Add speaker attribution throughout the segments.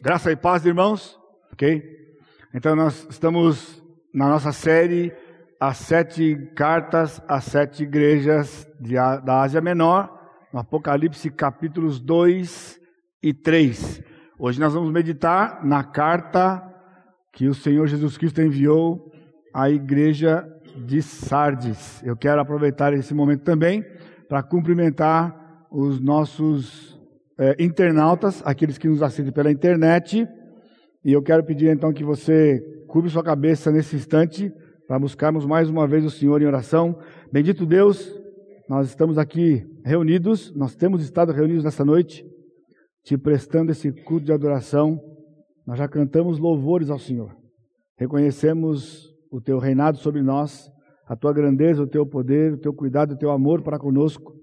Speaker 1: Graça e paz, irmãos. Ok? Então, nós estamos na nossa série As Sete Cartas às Sete Igrejas de, da Ásia Menor, no Apocalipse capítulos 2 e 3. Hoje nós vamos meditar na carta que o Senhor Jesus Cristo enviou à igreja de Sardes. Eu quero aproveitar esse momento também para cumprimentar os nossos é, internautas, aqueles que nos assistem pela internet. E eu quero pedir então que você curve sua cabeça nesse instante para buscarmos mais uma vez o Senhor em oração. Bendito Deus, nós estamos aqui reunidos, nós temos estado reunidos nessa noite, te prestando esse culto de adoração. Nós já cantamos louvores ao Senhor. Reconhecemos o teu reinado sobre nós, a tua grandeza, o teu poder, o teu cuidado, o teu amor para conosco.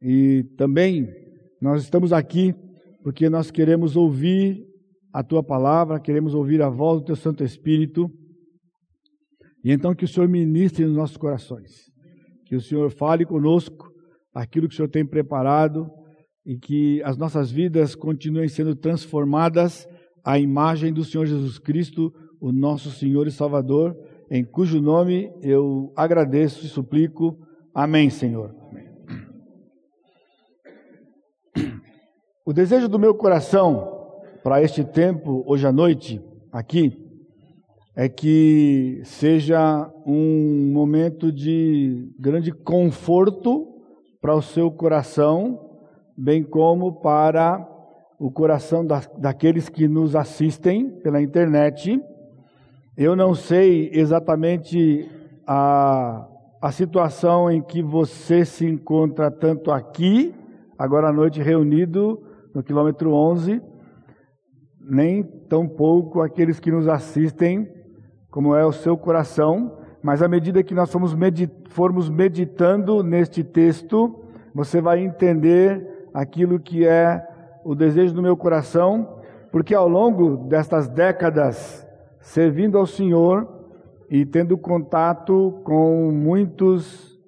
Speaker 1: E também nós estamos aqui porque nós queremos ouvir a tua palavra, queremos ouvir a voz do teu Santo Espírito. E então que o Senhor ministre nos nossos corações. Que o Senhor fale conosco aquilo que o Senhor tem preparado e que as nossas vidas continuem sendo transformadas à imagem do Senhor Jesus Cristo, o nosso Senhor e Salvador, em cujo nome eu agradeço e suplico. Amém, Senhor. Amém. O desejo do meu coração para este tempo, hoje à noite, aqui, é que seja um momento de grande conforto para o seu coração, bem como para o coração da, daqueles que nos assistem pela internet. Eu não sei exatamente a, a situação em que você se encontra tanto aqui, agora à noite reunido, no quilômetro 11, nem tampouco aqueles que nos assistem, como é o seu coração, mas à medida que nós formos, formos meditando neste texto, você vai entender aquilo que é o desejo do meu coração, porque ao longo destas décadas, servindo ao Senhor e tendo contato com muitos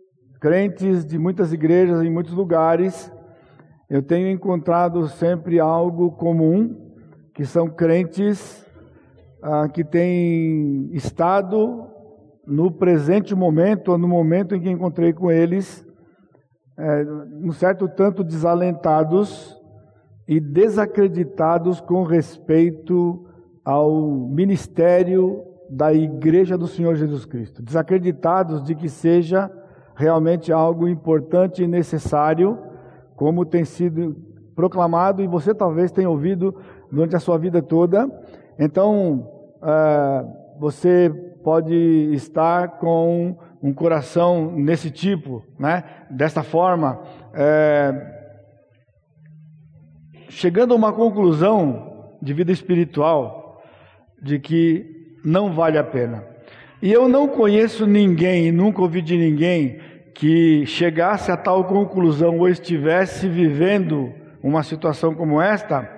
Speaker 1: crentes de muitas igrejas em muitos lugares, eu tenho encontrado sempre algo comum, que são crentes ah, que têm estado no presente momento, ou no momento em que encontrei com eles, é, um certo tanto desalentados e desacreditados com respeito ao ministério da Igreja do Senhor Jesus Cristo. Desacreditados de que seja realmente algo importante e necessário como tem sido proclamado e você talvez tenha ouvido durante a sua vida toda. Então, é, você pode estar com um coração nesse tipo, né? Desta forma, é, chegando a uma conclusão de vida espiritual de que não vale a pena. E eu não conheço ninguém, nunca ouvi de ninguém que chegasse a tal conclusão ou estivesse vivendo uma situação como esta,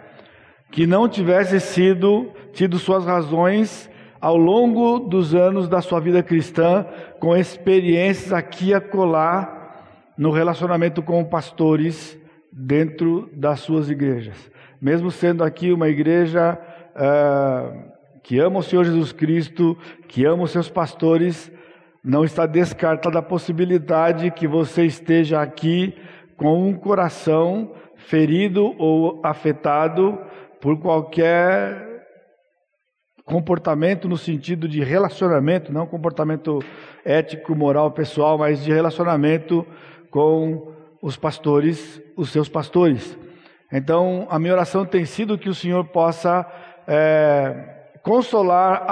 Speaker 1: que não tivesse sido tido suas razões ao longo dos anos da sua vida cristã, com experiências aqui e acolá no relacionamento com pastores dentro das suas igrejas. Mesmo sendo aqui uma igreja uh, que ama o Senhor Jesus Cristo, que ama os seus pastores, não está descartada a possibilidade que você esteja aqui com um coração ferido ou afetado por qualquer comportamento no sentido de relacionamento, não comportamento ético, moral, pessoal, mas de relacionamento com os pastores, os seus pastores. Então, a minha oração tem sido que o Senhor possa é, consolar,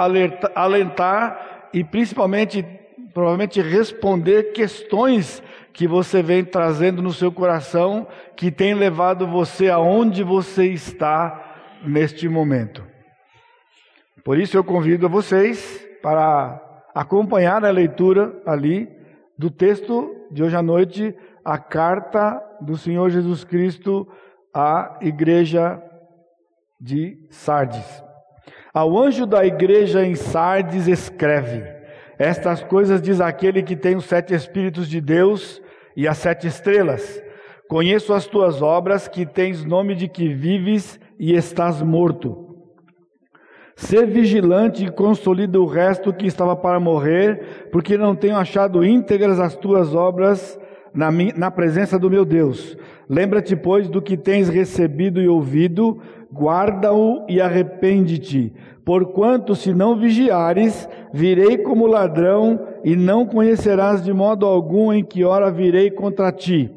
Speaker 1: alentar e principalmente provavelmente responder questões que você vem trazendo no seu coração, que tem levado você aonde você está neste momento. Por isso eu convido a vocês para acompanhar a leitura ali do texto de hoje à noite, a carta do Senhor Jesus Cristo à igreja de Sardes. Ao anjo da igreja em Sardes escreve: estas coisas diz aquele que tem os sete Espíritos de Deus e as sete estrelas. Conheço as tuas obras, que tens nome de que vives e estás morto. Ser vigilante e consolida o resto que estava para morrer, porque não tenho achado íntegras as tuas obras na, na presença do meu Deus. Lembra-te, pois, do que tens recebido e ouvido, guarda-o e arrepende-te. Porquanto, se não vigiares, virei como ladrão e não conhecerás de modo algum em que hora virei contra ti.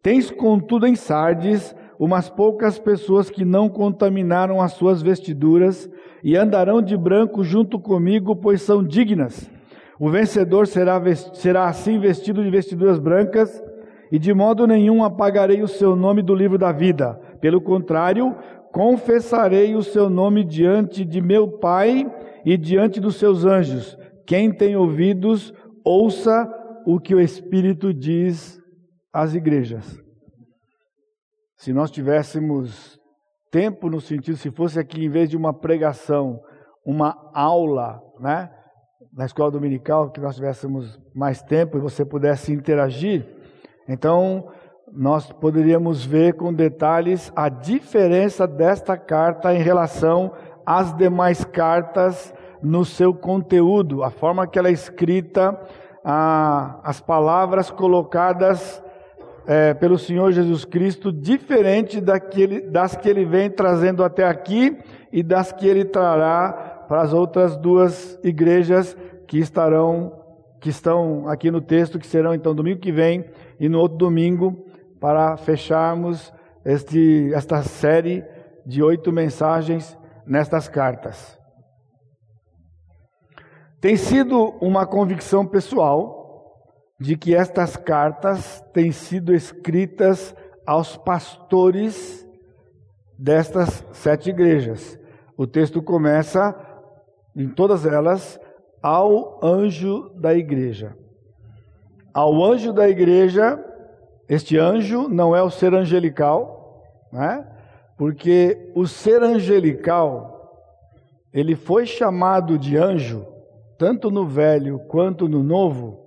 Speaker 1: Tens, contudo, em Sardes umas poucas pessoas que não contaminaram as suas vestiduras e andarão de branco junto comigo, pois são dignas. O vencedor será, será assim vestido de vestiduras brancas, e de modo nenhum apagarei o seu nome do livro da vida. Pelo contrário, confessarei o seu nome diante de meu Pai e diante dos seus anjos. Quem tem ouvidos, ouça o que o Espírito diz às igrejas. Se nós tivéssemos tempo no sentido, se fosse aqui em vez de uma pregação, uma aula, né? Na escola dominical, que nós tivéssemos mais tempo e você pudesse interagir, então nós poderíamos ver com detalhes a diferença desta carta em relação às demais cartas no seu conteúdo, a forma que ela é escrita, a, as palavras colocadas é, pelo Senhor Jesus Cristo, diferente daquele, das que ele vem trazendo até aqui e das que ele trará para as outras duas igrejas que estarão, que estão aqui no texto, que serão então domingo que vem e no outro domingo, para fecharmos este, esta série de oito mensagens nestas cartas. Tem sido uma convicção pessoal de que estas cartas têm sido escritas aos pastores destas sete igrejas. O texto começa, em todas elas, ao anjo da igreja. Ao anjo da igreja, este anjo não é o ser angelical, né? porque o ser angelical, ele foi chamado de anjo, tanto no Velho quanto no Novo,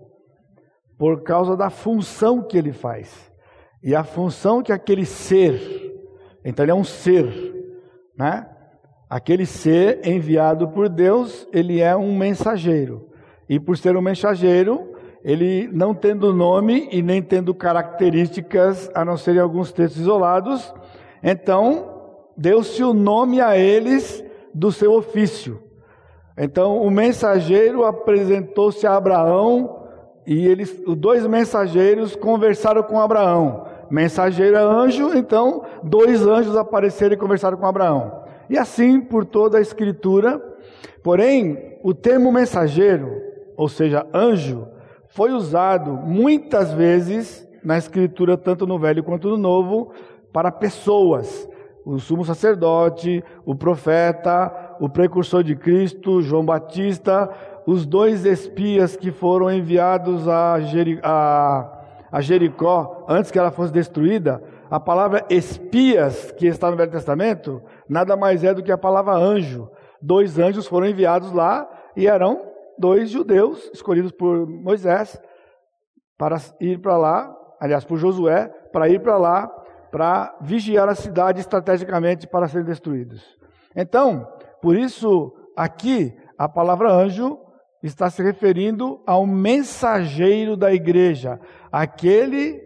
Speaker 1: por causa da função que ele faz. E a função que aquele ser, então ele é um ser, né? Aquele ser enviado por Deus, ele é um mensageiro. E por ser um mensageiro, ele não tendo nome e nem tendo características, a não ser em alguns textos isolados, então deu-se o nome a eles do seu ofício. Então o mensageiro apresentou-se a Abraão e eles, os dois mensageiros conversaram com Abraão. Mensageiro é anjo, então dois anjos apareceram e conversaram com Abraão. E assim por toda a escritura. Porém, o termo mensageiro, ou seja, anjo, foi usado muitas vezes na escritura, tanto no Velho quanto no Novo, para pessoas. O sumo sacerdote, o profeta, o precursor de Cristo, João Batista, os dois espias que foram enviados a, a, a Jericó antes que ela fosse destruída, a palavra espias, que está no Velho Testamento, nada mais é do que a palavra anjo. Dois anjos foram enviados lá e eram dois judeus escolhidos por Moisés para ir para lá, aliás, por Josué, para ir para lá, para vigiar a cidade estrategicamente para serem destruídos. Então, por isso, aqui, a palavra anjo está se referindo ao mensageiro da igreja, aquele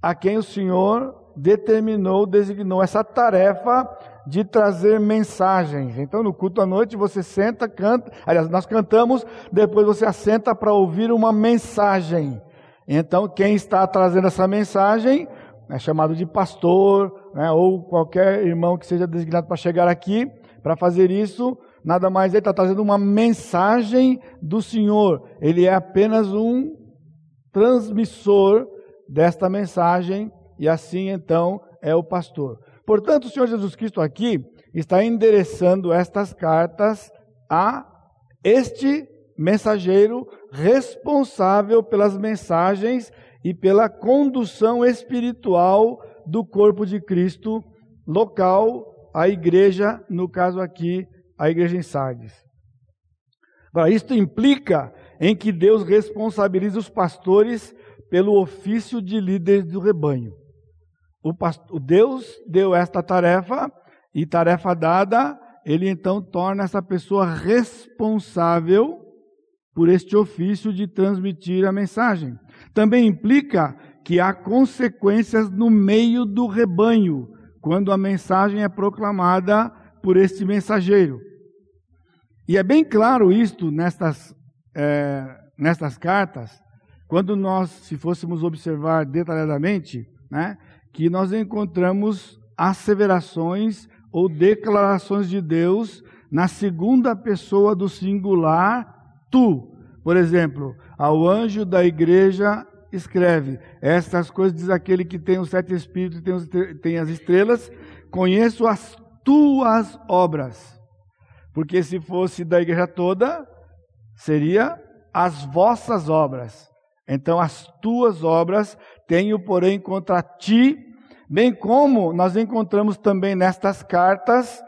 Speaker 1: a quem o Senhor determinou, designou essa tarefa de trazer mensagens. Então, no culto à noite, você senta, canta. Aliás, nós cantamos, depois você assenta para ouvir uma mensagem. Então, quem está trazendo essa mensagem é chamado de pastor, né, ou qualquer irmão que seja designado para chegar aqui para fazer isso nada mais ele está trazendo uma mensagem do Senhor. Ele é apenas um transmissor desta mensagem e assim então é o pastor. Portanto, o Senhor Jesus Cristo aqui está endereçando estas cartas a este mensageiro responsável pelas mensagens e pela condução espiritual do corpo de Cristo local, a igreja, no caso aqui, a igreja em Sardes. Agora, isto implica em que Deus responsabiliza os pastores pelo ofício de líderes do rebanho. O, Deus deu esta tarefa e tarefa dada, ele então torna essa pessoa responsável por este ofício de transmitir a mensagem. Também implica que há consequências no meio do rebanho, quando a mensagem é proclamada por este mensageiro. E é bem claro isto nestas, é, nestas cartas, quando nós, se fôssemos observar detalhadamente, né, que nós encontramos asseverações ou declarações de Deus na segunda pessoa do singular tu. Por exemplo, ao anjo da igreja escreve: Estas coisas diz aquele que tem os sete espíritos e tem as estrelas, conheço as tuas obras. Porque se fosse da igreja toda, seria as vossas obras. Então, as tuas obras tenho, porém, contra ti, bem como nós encontramos também nestas cartas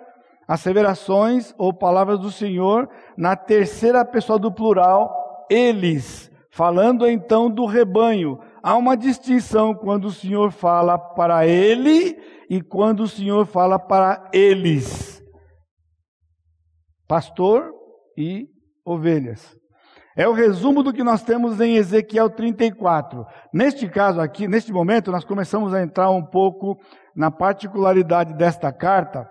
Speaker 1: asseverações ou palavras do Senhor na terceira pessoa do plural, eles, falando então do rebanho. Há uma distinção quando o Senhor fala para ele e quando o Senhor fala para eles. Pastor e ovelhas. É o resumo do que nós temos em Ezequiel 34. Neste caso aqui, neste momento, nós começamos a entrar um pouco na particularidade desta carta,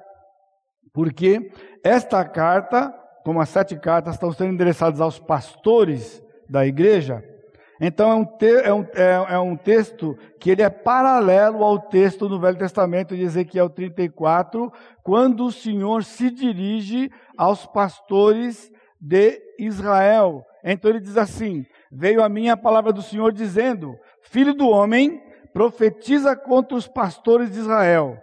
Speaker 1: porque esta carta, como as sete cartas estão sendo endereçadas aos pastores da igreja, então é um, te, é, um, é, é um, texto que ele é paralelo ao texto do Velho Testamento de Ezequiel 34, quando o Senhor se dirige aos pastores de Israel. Então ele diz assim: Veio a mim a palavra do Senhor dizendo: Filho do homem, profetiza contra os pastores de Israel.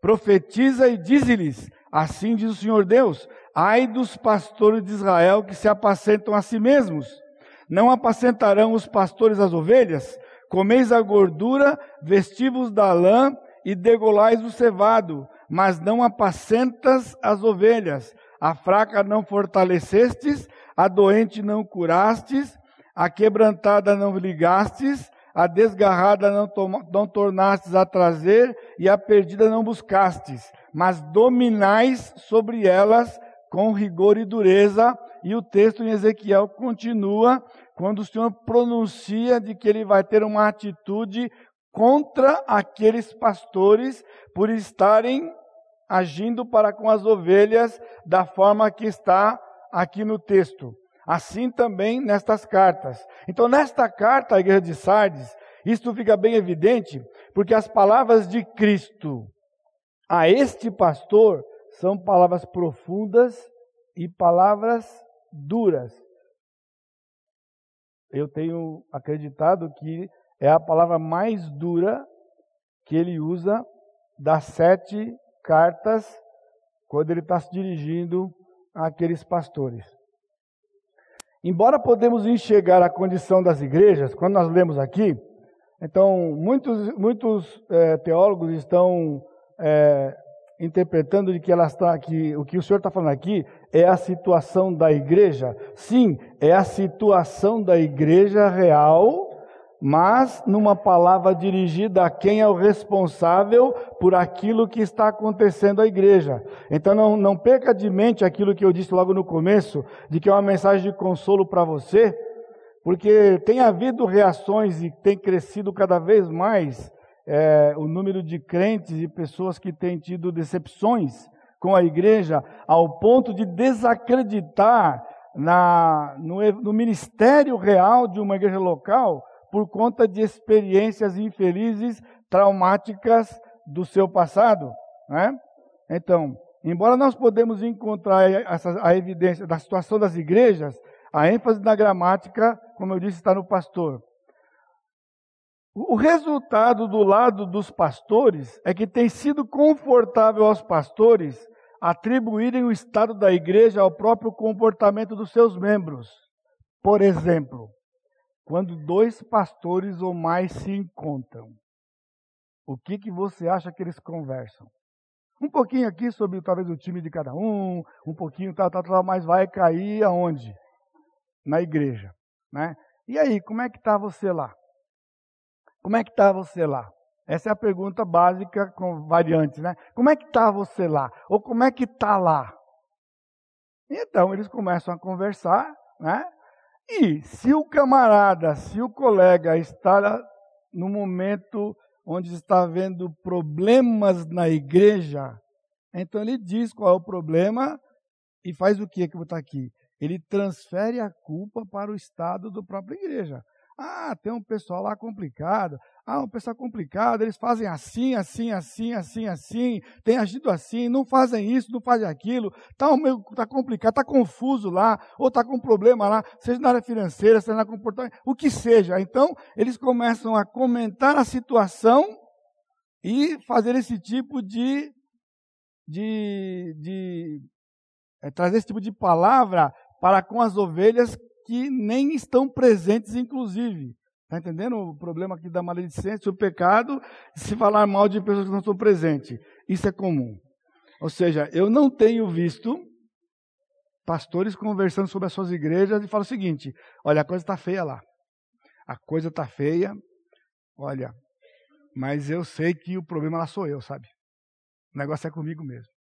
Speaker 1: Profetiza e dize-lhes: Assim diz o Senhor Deus: Ai dos pastores de Israel que se apacentam a si mesmos não apacentarão os pastores as ovelhas? Comeis a gordura, vestivos da lã e degolais o cevado, mas não apacentas as ovelhas. A fraca não fortalecestes, a doente não curastes, a quebrantada não ligastes, a desgarrada não, não tornastes a trazer, e a perdida não buscastes, mas dominais sobre elas com rigor e dureza, e o texto em Ezequiel continua quando o Senhor pronuncia de que ele vai ter uma atitude contra aqueles pastores por estarem agindo para com as ovelhas da forma que está aqui no texto. Assim também nestas cartas. Então, nesta carta à igreja de Sardes, isto fica bem evidente, porque as palavras de Cristo a este pastor são palavras profundas e palavras duras. Eu tenho acreditado que é a palavra mais dura que ele usa das sete cartas quando ele está se dirigindo àqueles pastores. Embora podemos enxergar a condição das igrejas, quando nós lemos aqui, então muitos, muitos é, teólogos estão é, interpretando de que ela está que o que o senhor está falando aqui é a situação da igreja. Sim, é a situação da igreja real, mas numa palavra dirigida a quem é o responsável por aquilo que está acontecendo à igreja. Então não, não perca de mente aquilo que eu disse logo no começo, de que é uma mensagem de consolo para você, porque tem havido reações e tem crescido cada vez mais é, o número de crentes e pessoas que têm tido decepções com a igreja, ao ponto de desacreditar na, no, no ministério real de uma igreja local por conta de experiências infelizes, traumáticas do seu passado. Né? Então, embora nós podemos encontrar essa, a evidência da situação das igrejas, a ênfase na gramática, como eu disse, está no pastor. O resultado do lado dos pastores é que tem sido confortável aos pastores atribuírem o estado da igreja ao próprio comportamento dos seus membros. Por exemplo, quando dois pastores ou mais se encontram, o que, que você acha que eles conversam? Um pouquinho aqui sobre talvez o time de cada um, um pouquinho tal, tal, tal, mas vai cair aonde? Na igreja, né? E aí, como é que está você lá? Como é que está você lá? Essa é a pergunta básica com variantes, né? Como é que está você lá? Ou como é que está lá? Então eles começam a conversar, né? E se o camarada, se o colega está no momento onde está havendo problemas na igreja, então ele diz qual é o problema e faz o que que está aqui? Ele transfere a culpa para o estado da própria igreja. Ah, tem um pessoal lá complicado. Ah, um pessoal complicado, eles fazem assim, assim, assim, assim, assim, tem agido assim, não fazem isso, não fazem aquilo, está tá complicado, está confuso lá, ou está com problema lá, seja na área financeira, seja na comportamento, o que seja. Então, eles começam a comentar a situação e fazer esse tipo de, de, de é, trazer esse tipo de palavra para com as ovelhas que nem estão presentes, inclusive. Está entendendo o problema aqui da maledicência, o pecado, se falar mal de pessoas que não estão presentes. Isso é comum. Ou seja, eu não tenho visto pastores conversando sobre as suas igrejas e falam o seguinte: olha, a coisa está feia lá. A coisa está feia, olha, mas eu sei que o problema lá sou eu, sabe? O negócio é comigo mesmo.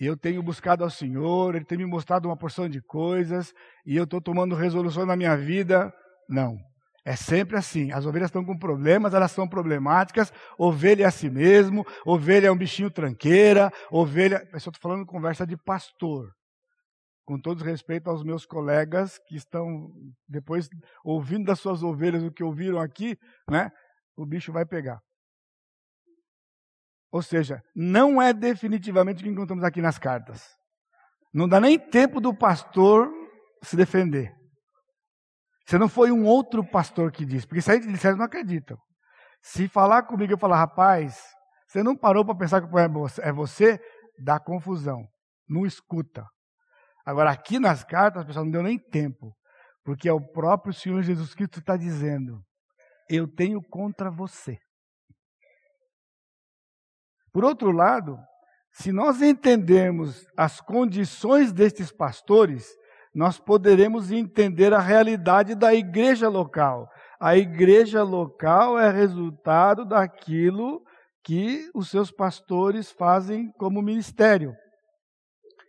Speaker 1: E eu tenho buscado ao Senhor, Ele tem me mostrado uma porção de coisas, e eu estou tomando resoluções na minha vida. Não. É sempre assim. As ovelhas estão com problemas, elas são problemáticas. Ovelha é a si mesmo, ovelha é um bichinho tranqueira, ovelha. Eu estou falando conversa de pastor. Com todo respeito aos meus colegas que estão depois ouvindo das suas ovelhas o que ouviram aqui, né? O bicho vai pegar. Ou seja, não é definitivamente o que encontramos aqui nas cartas. Não dá nem tempo do pastor se defender. Se não foi um outro pastor que disse, porque se aí disseram, não acreditam. Se falar comigo, eu falar, rapaz, você não parou para pensar que é você, dá confusão. Não escuta. Agora, aqui nas cartas, o pessoal não deu nem tempo, porque é o próprio Senhor Jesus Cristo que está dizendo: Eu tenho contra você. Por outro lado, se nós entendermos as condições destes pastores, nós poderemos entender a realidade da igreja local. A igreja local é resultado daquilo que os seus pastores fazem como ministério.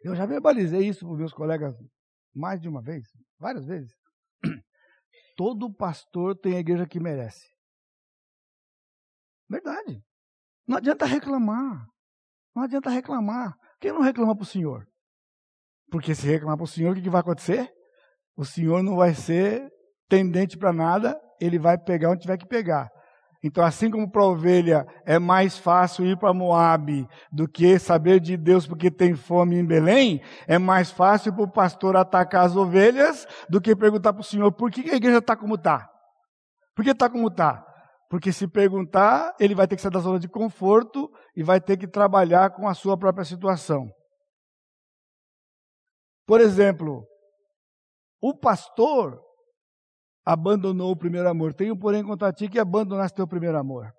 Speaker 1: Eu já verbalizei isso para meus colegas mais de uma vez, várias vezes. Todo pastor tem a igreja que merece. Verdade. Não adianta reclamar. Não adianta reclamar. Quem não reclama para o Senhor? Porque se reclamar para o Senhor, o que, que vai acontecer? O Senhor não vai ser tendente para nada, ele vai pegar onde tiver que pegar. Então, assim como para a ovelha é mais fácil ir para Moab do que saber de Deus porque tem fome em Belém, é mais fácil para o pastor atacar as ovelhas do que perguntar para o Senhor por que a igreja está como está. Por que está como está? Porque se perguntar, ele vai ter que sair da zona de conforto e vai ter que trabalhar com a sua própria situação. Por exemplo, o pastor abandonou o primeiro amor. Tenho, porém, contra ti que abandonaste teu primeiro amor.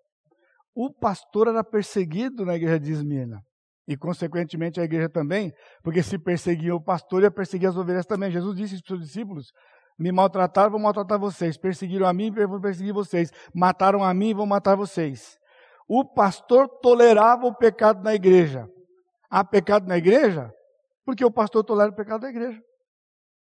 Speaker 1: O pastor era perseguido na igreja de Esmina. E, consequentemente, a igreja também, porque se perseguia o pastor, ia perseguir as ovelhas também. Jesus disse para os seus discípulos: me maltrataram, vou maltratar vocês. Perseguiram a mim, vou perseguir vocês. Mataram a mim, vou matar vocês. O pastor tolerava o pecado na igreja. Há pecado na igreja? Porque o pastor tolera o pecado da igreja.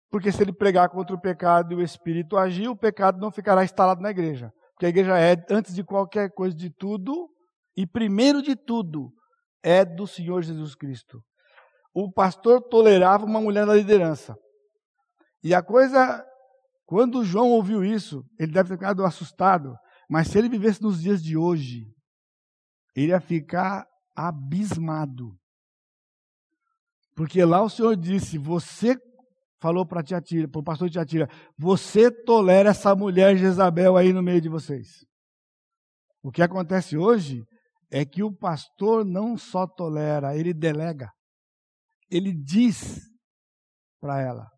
Speaker 1: Porque se ele pregar contra o pecado e o Espírito agir, o pecado não ficará instalado na igreja. Porque a igreja é, antes de qualquer coisa de tudo, e primeiro de tudo, é do Senhor Jesus Cristo. O pastor tolerava uma mulher na liderança. E a coisa quando João ouviu isso, ele deve ter ficado assustado, mas se ele vivesse nos dias de hoje, ele ia ficar abismado. Porque lá o Senhor disse: Você falou para para o pastor Tiatira, você tolera essa mulher Jezabel aí no meio de vocês. O que acontece hoje é que o pastor não só tolera, ele delega. Ele diz para ela: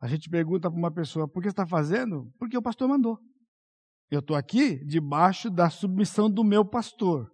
Speaker 1: a gente pergunta para uma pessoa, por que está fazendo? Porque o pastor mandou. Eu estou aqui debaixo da submissão do meu pastor.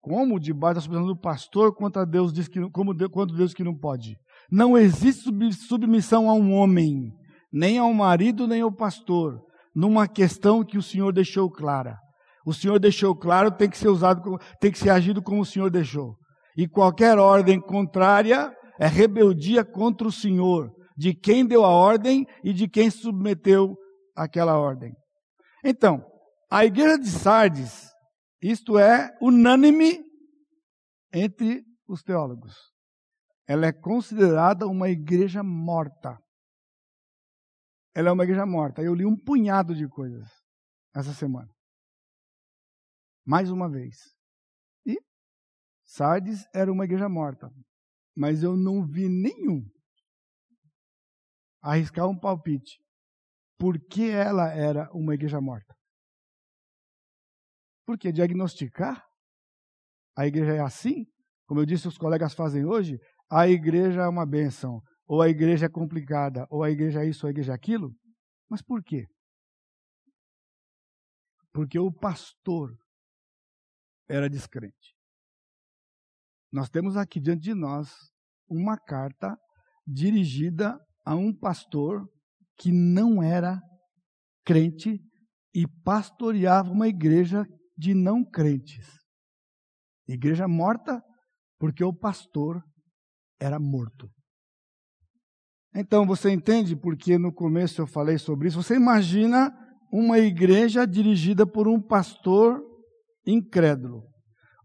Speaker 1: Como debaixo da submissão do pastor, quanto Deus diz que, como Deus, quanto Deus que não pode. Não existe submissão a um homem, nem ao marido, nem ao pastor, numa questão que o Senhor deixou clara. O Senhor deixou claro, tem que ser usado, tem que ser agido como o Senhor deixou. E qualquer ordem contrária é rebeldia contra o Senhor, de quem deu a ordem e de quem submeteu aquela ordem. Então, a igreja de Sardes, isto é unânime entre os teólogos. Ela é considerada uma igreja morta. Ela é uma igreja morta. Eu li um punhado de coisas essa semana. Mais uma vez. E Sardes era uma igreja morta. Mas eu não vi nenhum arriscar um palpite. Por que ela era uma igreja morta? Porque diagnosticar a igreja é assim, como eu disse, os colegas fazem hoje, a igreja é uma bênção, ou a igreja é complicada, ou a igreja é isso, ou a igreja é aquilo. Mas por quê? Porque o pastor era descrente. Nós temos aqui diante de nós uma carta dirigida a um pastor que não era crente e pastoreava uma igreja de não crentes. Igreja morta porque o pastor era morto. Então você entende porque no começo eu falei sobre isso? Você imagina uma igreja dirigida por um pastor incrédulo.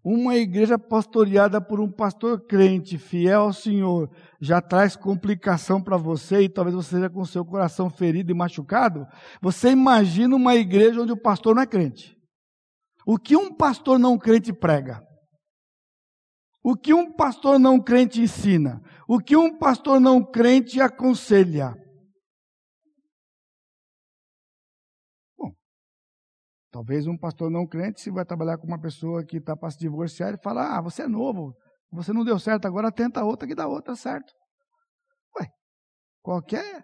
Speaker 1: Uma igreja pastoreada por um pastor crente, fiel ao Senhor, já traz complicação para você e talvez você seja com seu coração ferido e machucado. Você imagina uma igreja onde o pastor não é crente. O que um pastor não crente prega? O que um pastor não crente ensina? O que um pastor não crente aconselha? Talvez um pastor não crente, se vai trabalhar com uma pessoa que está para se divorciar, ele fala: Ah, você é novo, você não deu certo, agora tenta outra que dá outra certo. Ué, qualquer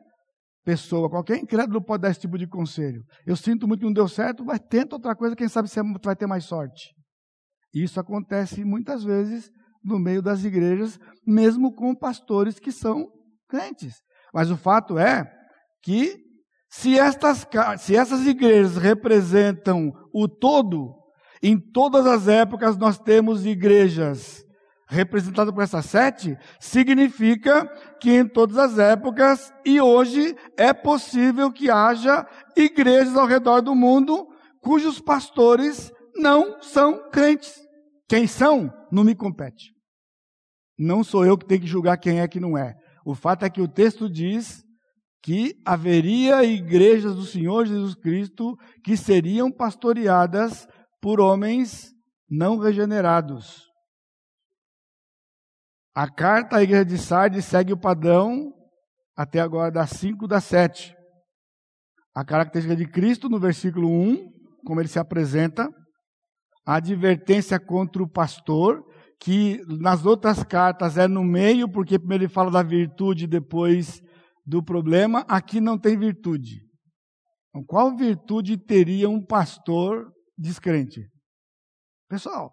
Speaker 1: pessoa, qualquer incrédulo pode dar esse tipo de conselho. Eu sinto muito que não deu certo, mas tenta outra coisa, quem sabe você vai ter mais sorte. Isso acontece muitas vezes no meio das igrejas, mesmo com pastores que são crentes. Mas o fato é que se, estas, se essas igrejas representam o todo, em todas as épocas nós temos igrejas representadas por essas sete, significa que em todas as épocas e hoje é possível que haja igrejas ao redor do mundo cujos pastores não são crentes. Quem são, não me compete. Não sou eu que tenho que julgar quem é que não é. O fato é que o texto diz que haveria igrejas do Senhor Jesus Cristo que seriam pastoreadas por homens não regenerados. A carta à igreja de Sardes segue o padrão até agora das 5 das 7. A característica de Cristo no versículo 1, como ele se apresenta, a advertência contra o pastor, que nas outras cartas é no meio, porque primeiro ele fala da virtude, depois do problema, aqui não tem virtude. Então, qual virtude teria um pastor descrente? Pessoal,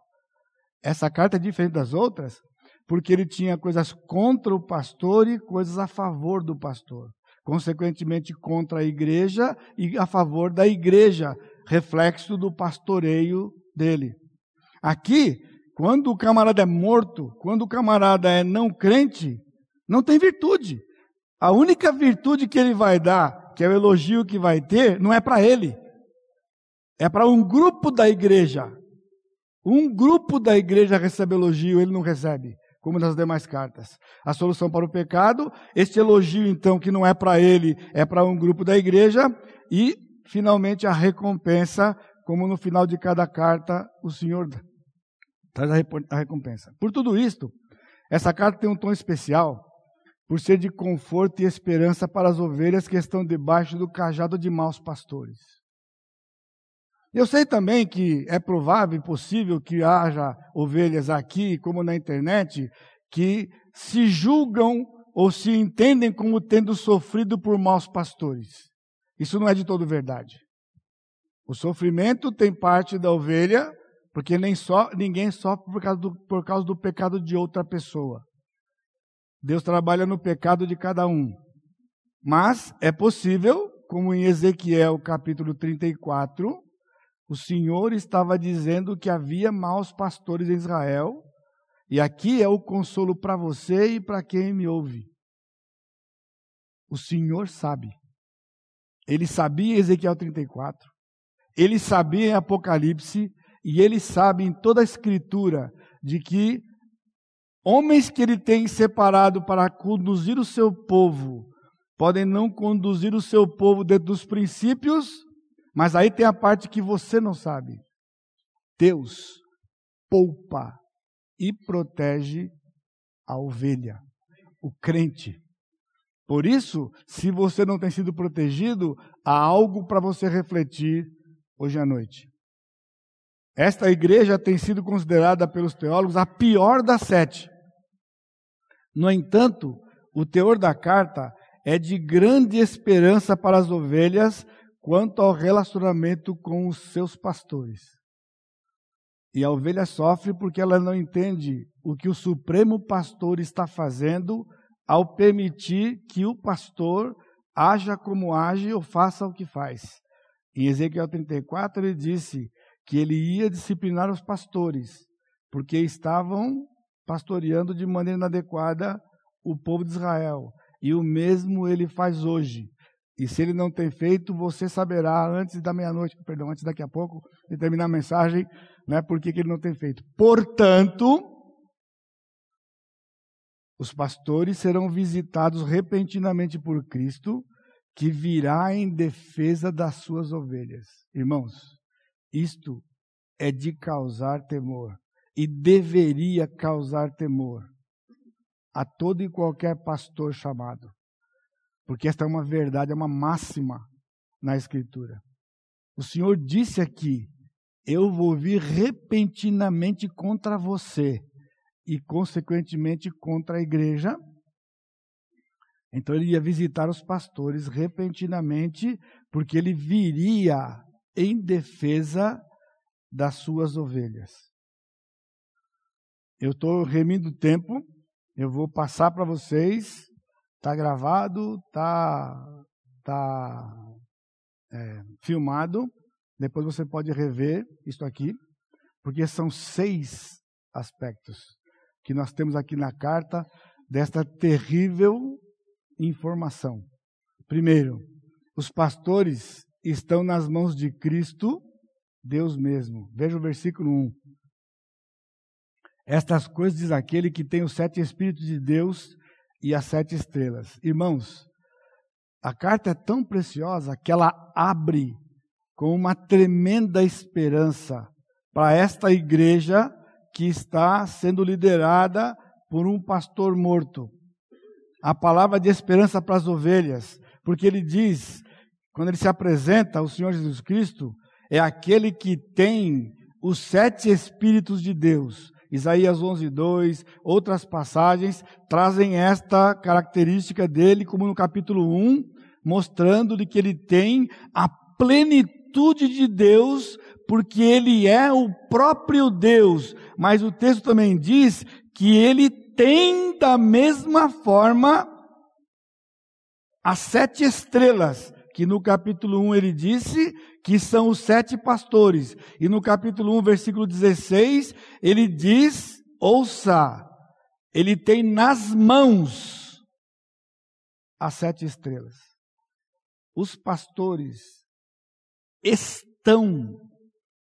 Speaker 1: essa carta é diferente das outras, porque ele tinha coisas contra o pastor e coisas a favor do pastor. Consequentemente, contra a igreja e a favor da igreja, reflexo do pastoreio dele. Aqui, quando o camarada é morto, quando o camarada é não crente, não tem virtude. A única virtude que ele vai dar, que é o elogio que vai ter, não é para ele. É para um grupo da igreja. Um grupo da igreja recebe elogio, ele não recebe, como nas demais cartas. A solução para o pecado, este elogio, então, que não é para ele, é para um grupo da igreja. E, finalmente, a recompensa, como no final de cada carta, o Senhor traz a recompensa. Por tudo isto, essa carta tem um tom especial por ser de conforto e esperança para as ovelhas que estão debaixo do cajado de maus pastores. Eu sei também que é provável e possível que haja ovelhas aqui, como na internet, que se julgam ou se entendem como tendo sofrido por maus pastores. Isso não é de todo verdade. O sofrimento tem parte da ovelha, porque nem só, ninguém sofre por causa, do, por causa do pecado de outra pessoa. Deus trabalha no pecado de cada um. Mas é possível, como em Ezequiel capítulo 34, O Senhor estava dizendo que havia maus pastores em Israel, e aqui é o consolo para você e para quem me ouve. O Senhor sabe. Ele sabia em Ezequiel 34, ele sabia em Apocalipse, e ele sabe em toda a Escritura de que homens que ele tem separado para conduzir o seu povo podem não conduzir o seu povo dentro dos princípios, mas aí tem a parte que você não sabe. Deus poupa e protege a ovelha, o crente. Por isso, se você não tem sido protegido, há algo para você refletir hoje à noite. Esta igreja tem sido considerada pelos teólogos a pior das sete. No entanto, o teor da carta é de grande esperança para as ovelhas quanto ao relacionamento com os seus pastores. E a ovelha sofre porque ela não entende o que o Supremo Pastor está fazendo ao permitir que o pastor haja como age ou faça o que faz. Em Ezequiel 34, ele disse que ele ia disciplinar os pastores, porque estavam pastoreando de maneira inadequada o povo de Israel. E o mesmo ele faz hoje. E se ele não tem feito, você saberá antes da meia-noite, perdão, antes daqui a pouco de terminar a mensagem, né, por que ele não tem feito. Portanto, os pastores serão visitados repentinamente por Cristo, que virá em defesa das suas ovelhas. Irmãos, isto é de causar temor e deveria causar temor a todo e qualquer pastor chamado. Porque esta é uma verdade, é uma máxima na Escritura. O Senhor disse aqui: Eu vou vir repentinamente contra você e, consequentemente, contra a igreja. Então ele ia visitar os pastores repentinamente, porque ele viria em defesa das suas ovelhas. Eu estou remindo o tempo, eu vou passar para vocês. Está gravado, está tá, é, filmado. Depois você pode rever isso aqui, porque são seis aspectos que nós temos aqui na carta desta terrível informação. Primeiro, os pastores estão nas mãos de Cristo, Deus mesmo. Veja o versículo 1. Estas coisas diz aquele que tem os sete Espíritos de Deus e as sete estrelas. Irmãos, a carta é tão preciosa que ela abre com uma tremenda esperança para esta igreja que está sendo liderada por um pastor morto. A palavra de esperança para as ovelhas, porque ele diz, quando ele se apresenta ao Senhor Jesus Cristo, é aquele que tem os sete Espíritos de Deus. Isaías 11, 2, outras passagens trazem esta característica dele, como no capítulo 1, mostrando de que ele tem a plenitude de Deus porque ele é o próprio Deus, mas o texto também diz que ele tem da mesma forma as sete estrelas, que no capítulo 1 ele disse que são os sete pastores, e no capítulo 1, versículo 16, ele diz: ouça, ele tem nas mãos as sete estrelas. Os pastores estão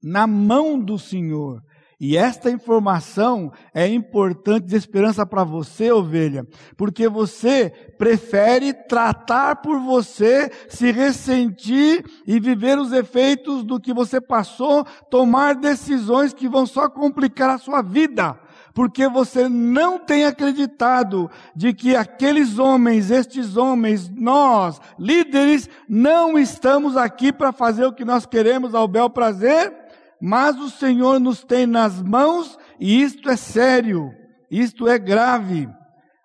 Speaker 1: na mão do Senhor. E esta informação é importante de esperança para você, ovelha, porque você prefere tratar por você, se ressentir e viver os efeitos do que você passou, tomar decisões que vão só complicar a sua vida, porque você não tem acreditado de que aqueles homens, estes homens, nós, líderes, não estamos aqui para fazer o que nós queremos ao bel prazer mas o Senhor nos tem nas mãos e isto é sério, isto é grave.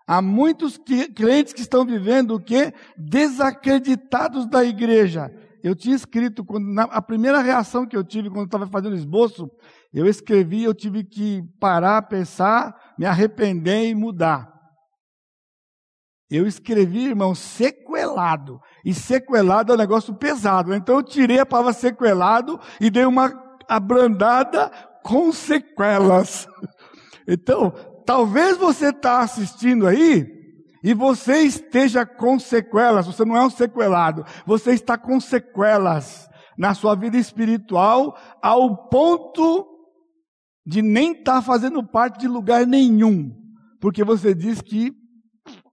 Speaker 1: Há muitos crentes que estão vivendo o que? Desacreditados da igreja. Eu tinha escrito, quando, na, a primeira reação que eu tive quando estava fazendo esboço, eu escrevi, eu tive que parar, pensar, me arrepender e mudar. Eu escrevi, irmão, sequelado sequelado. E sequelado é um negócio pesado. Então eu tirei a palavra sequelado e dei uma abrandada com sequelas. Então, talvez você está assistindo aí e você esteja com sequelas. Você não é um sequelado. Você está com sequelas na sua vida espiritual ao ponto de nem estar tá fazendo parte de lugar nenhum. Porque você diz que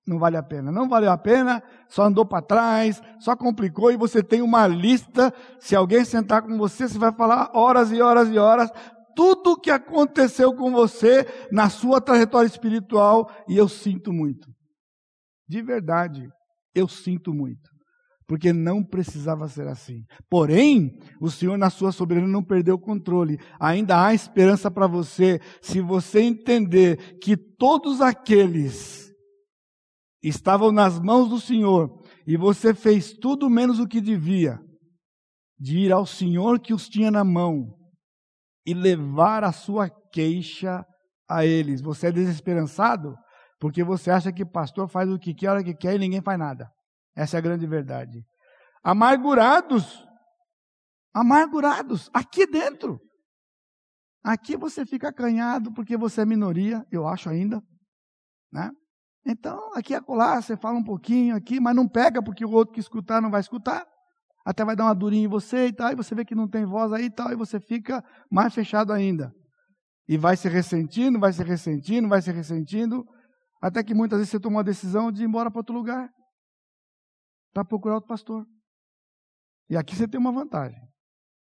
Speaker 1: não vale a pena. Não valeu a pena, só andou para trás, só complicou e você tem uma lista. Se alguém sentar com você, você vai falar horas e horas e horas tudo o que aconteceu com você na sua trajetória espiritual e eu sinto muito. De verdade, eu sinto muito. Porque não precisava ser assim. Porém, o Senhor, na sua soberania, não perdeu o controle. Ainda há esperança para você, se você entender que todos aqueles estavam nas mãos do Senhor e você fez tudo menos o que devia, de ir ao Senhor que os tinha na mão e levar a sua queixa a eles. Você é desesperançado porque você acha que pastor faz o que quer, a hora que quer e ninguém faz nada. Essa é a grande verdade. Amargurados, amargurados, aqui dentro. Aqui você fica acanhado porque você é minoria, eu acho ainda, né? Então, aqui e acolá, você fala um pouquinho aqui, mas não pega porque o outro que escutar não vai escutar. Até vai dar uma durinha em você e tal, e você vê que não tem voz aí e tal, e você fica mais fechado ainda. E vai se ressentindo, vai se ressentindo, vai se ressentindo, até que muitas vezes você toma uma decisão de ir embora para outro lugar para procurar outro pastor. E aqui você tem uma vantagem.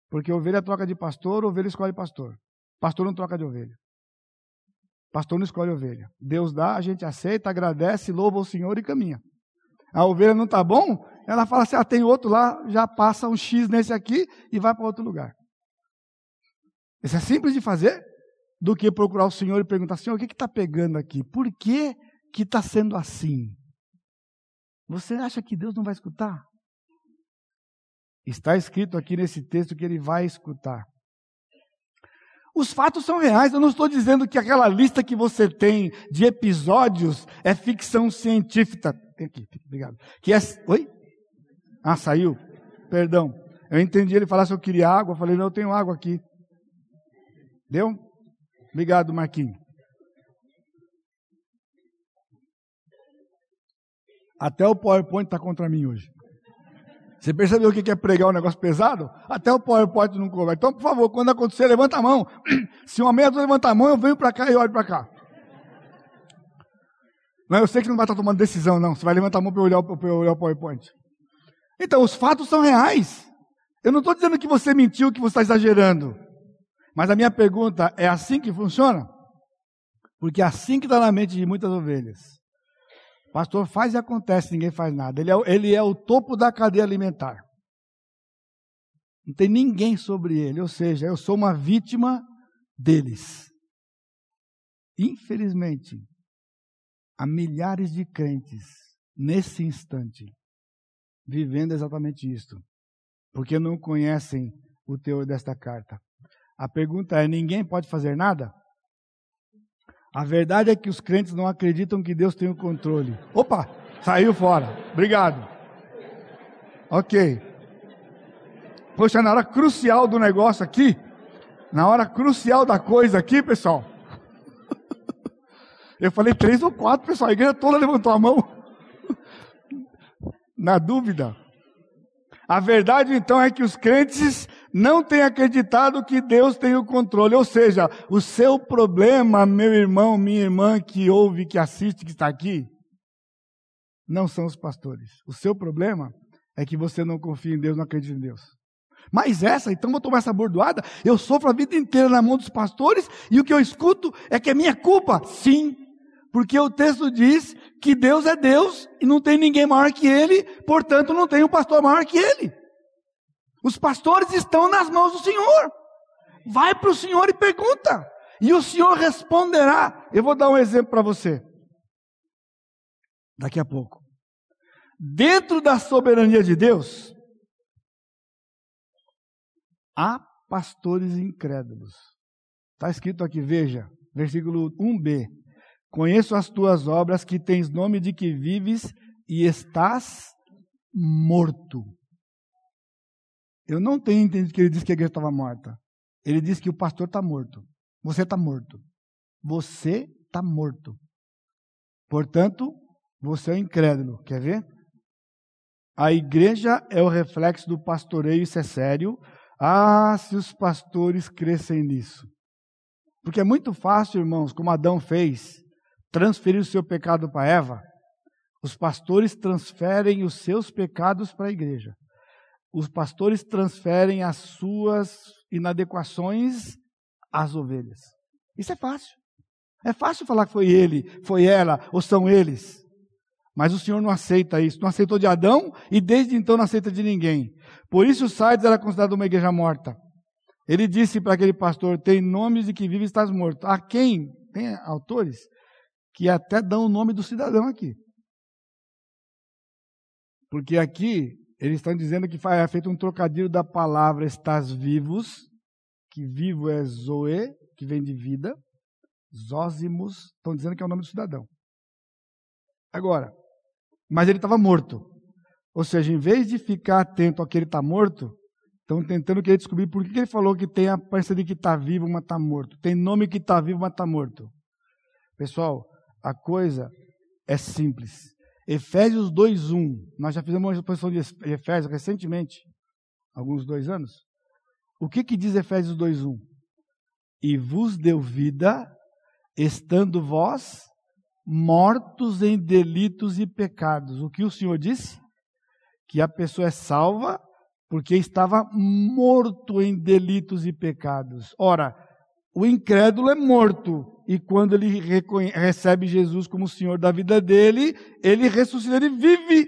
Speaker 1: Porque ovelha troca de pastor, ovelha escolhe pastor. Pastor não troca de ovelha. Pastor não escolhe ovelha. Deus dá, a gente aceita, agradece, louva o Senhor e caminha. A ovelha não está bom, ela fala assim: ah, tem outro lá, já passa um X nesse aqui e vai para outro lugar. Isso é simples de fazer do que procurar o Senhor e perguntar: Senhor, o que está pegando aqui? Por que está sendo assim? Você acha que Deus não vai escutar? Está escrito aqui nesse texto que ele vai escutar. Os fatos são reais. Eu não estou dizendo que aquela lista que você tem de episódios é ficção científica. Tem aqui, obrigado. Que é. Oi? Ah, saiu? Perdão. Eu entendi ele falar se eu queria água. Eu falei, não, eu tenho água aqui. Deu? Obrigado, Marquinhos. Até o PowerPoint está contra mim hoje. Você percebeu o que é pregar um negócio pesado? Até o PowerPoint não cobre. Então, por favor, quando acontecer, levanta a mão. Se uma meia levanta a mão, eu venho para cá e olho para cá. Não, eu sei que não vai estar tomando decisão, não. Você vai levantar a mão para eu, eu olhar o PowerPoint. Então, os fatos são reais. Eu não estou dizendo que você mentiu, que você está exagerando. Mas a minha pergunta é assim que funciona? Porque é assim que está na mente de muitas ovelhas. Pastor faz e acontece, ninguém faz nada. Ele é, ele é o topo da cadeia alimentar. Não tem ninguém sobre ele, ou seja, eu sou uma vítima deles. Infelizmente, há milhares de crentes nesse instante vivendo exatamente isto, porque não conhecem o teor desta carta. A pergunta é: ninguém pode fazer nada? A verdade é que os crentes não acreditam que Deus tem o controle. Opa, saiu fora. Obrigado. Ok. Poxa, na hora crucial do negócio aqui, na hora crucial da coisa aqui, pessoal. Eu falei três ou quatro, pessoal. A igreja toda levantou a mão. Na dúvida. A verdade então é que os crentes não têm acreditado que Deus tem o controle. Ou seja, o seu problema, meu irmão, minha irmã que ouve, que assiste, que está aqui, não são os pastores. O seu problema é que você não confia em Deus, não acredita em Deus. Mas essa, então vou tomar essa bordoada, eu sofro a vida inteira na mão dos pastores e o que eu escuto é que é minha culpa. Sim, porque o texto diz que Deus é Deus e não tem ninguém maior que Ele, portanto não tem um pastor maior que Ele. Os pastores estão nas mãos do Senhor. Vai para o Senhor e pergunta. E o Senhor responderá. Eu vou dar um exemplo para você. Daqui a pouco. Dentro da soberania de Deus, há pastores incrédulos. Está escrito aqui, veja, versículo 1b. Conheço as tuas obras, que tens nome de que vives e estás morto. Eu não tenho entendido que ele disse que a igreja estava morta. Ele disse que o pastor está morto. Você está morto. Você está morto. Portanto, você é um incrédulo. Quer ver? A igreja é o reflexo do pastoreio, isso é sério. Ah, se os pastores crescem nisso. Porque é muito fácil, irmãos, como Adão fez, transferir o seu pecado para Eva. Os pastores transferem os seus pecados para a igreja. Os pastores transferem as suas inadequações às ovelhas. Isso é fácil. É fácil falar que foi ele, foi ela, ou são eles. Mas o Senhor não aceita isso. Não aceitou de Adão e desde então não aceita de ninguém. Por isso o Sardes era considerado uma igreja morta. Ele disse para aquele pastor: Tem nomes de que vive estás morto. A quem? Tem autores que até dão o nome do cidadão aqui. Porque aqui eles estão dizendo que é feito um trocadilho da palavra estás vivos, que vivo é zoe, que vem de vida. Zósimos, estão dizendo que é o nome do cidadão. Agora, mas ele estava morto. Ou seja, em vez de ficar atento ao que ele está morto, estão tentando querer descobrir por que ele falou que tem a aparência de que está vivo, mas está morto. Tem nome que está vivo, mas está morto. Pessoal, a coisa é simples. Efésios 2.1, nós já fizemos uma exposição de Efésios recentemente, alguns dois anos. O que, que diz Efésios 2.1? E vos deu vida, estando vós mortos em delitos e pecados. O que o Senhor disse? Que a pessoa é salva porque estava morto em delitos e pecados. Ora, o incrédulo é morto. E quando ele recebe Jesus como Senhor da vida dele, ele ressuscita, ele vive.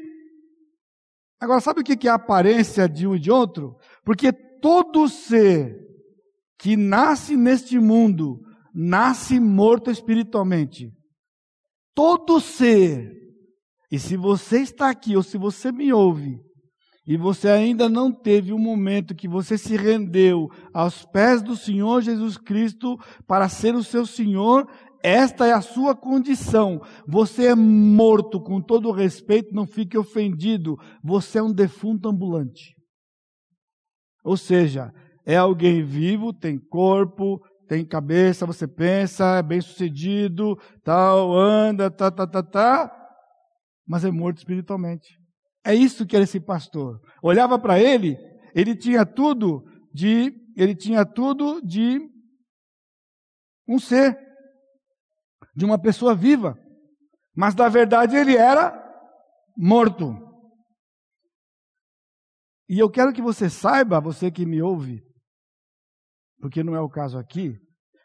Speaker 1: Agora, sabe o que é a aparência de um e de outro? Porque todo ser que nasce neste mundo nasce morto espiritualmente. Todo ser. E se você está aqui, ou se você me ouve, e você ainda não teve um momento que você se rendeu aos pés do Senhor Jesus Cristo para ser o seu Senhor, esta é a sua condição. Você é morto, com todo respeito, não fique ofendido. Você é um defunto ambulante. Ou seja, é alguém vivo, tem corpo, tem cabeça, você pensa, é bem sucedido, tal, anda, tá, tá, tá, tá, mas é morto espiritualmente. É isso que era esse pastor. Olhava para ele, ele tinha tudo de, ele tinha tudo de um ser, de uma pessoa viva. Mas na verdade ele era morto. E eu quero que você saiba, você que me ouve, porque não é o caso aqui,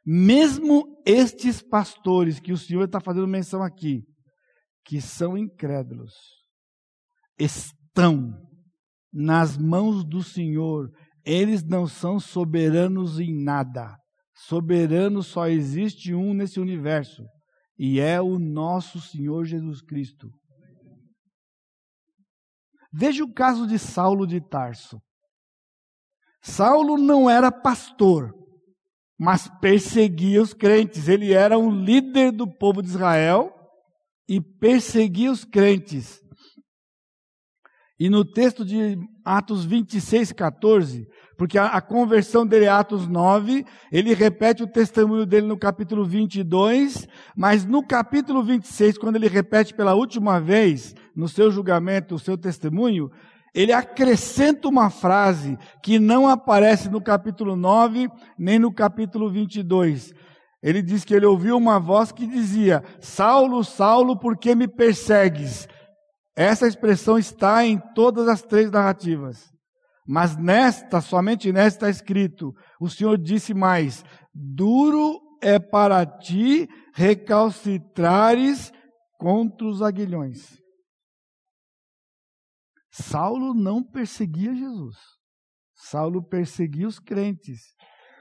Speaker 1: mesmo estes pastores que o Senhor está fazendo menção aqui, que são incrédulos, estão nas mãos do Senhor. Eles não são soberanos em nada. Soberano só existe um nesse universo, e é o nosso Senhor Jesus Cristo. Veja o caso de Saulo de Tarso. Saulo não era pastor, mas perseguia os crentes. Ele era um líder do povo de Israel e perseguia os crentes. E no texto de Atos 26, 14, porque a, a, conversão dele é Atos 9, ele repete o testemunho dele no capítulo 22, mas no capítulo 26, quando ele repete pela última vez, no seu julgamento, o seu testemunho, ele acrescenta uma frase que não aparece no capítulo 9, nem no capítulo 22. Ele diz que ele ouviu uma voz que dizia: Saulo, Saulo, por que me persegues? Essa expressão está em todas as três narrativas. Mas nesta, somente nesta está escrito: o Senhor disse mais: duro é para ti recalcitrares contra os aguilhões. Saulo não perseguia Jesus. Saulo perseguia os crentes.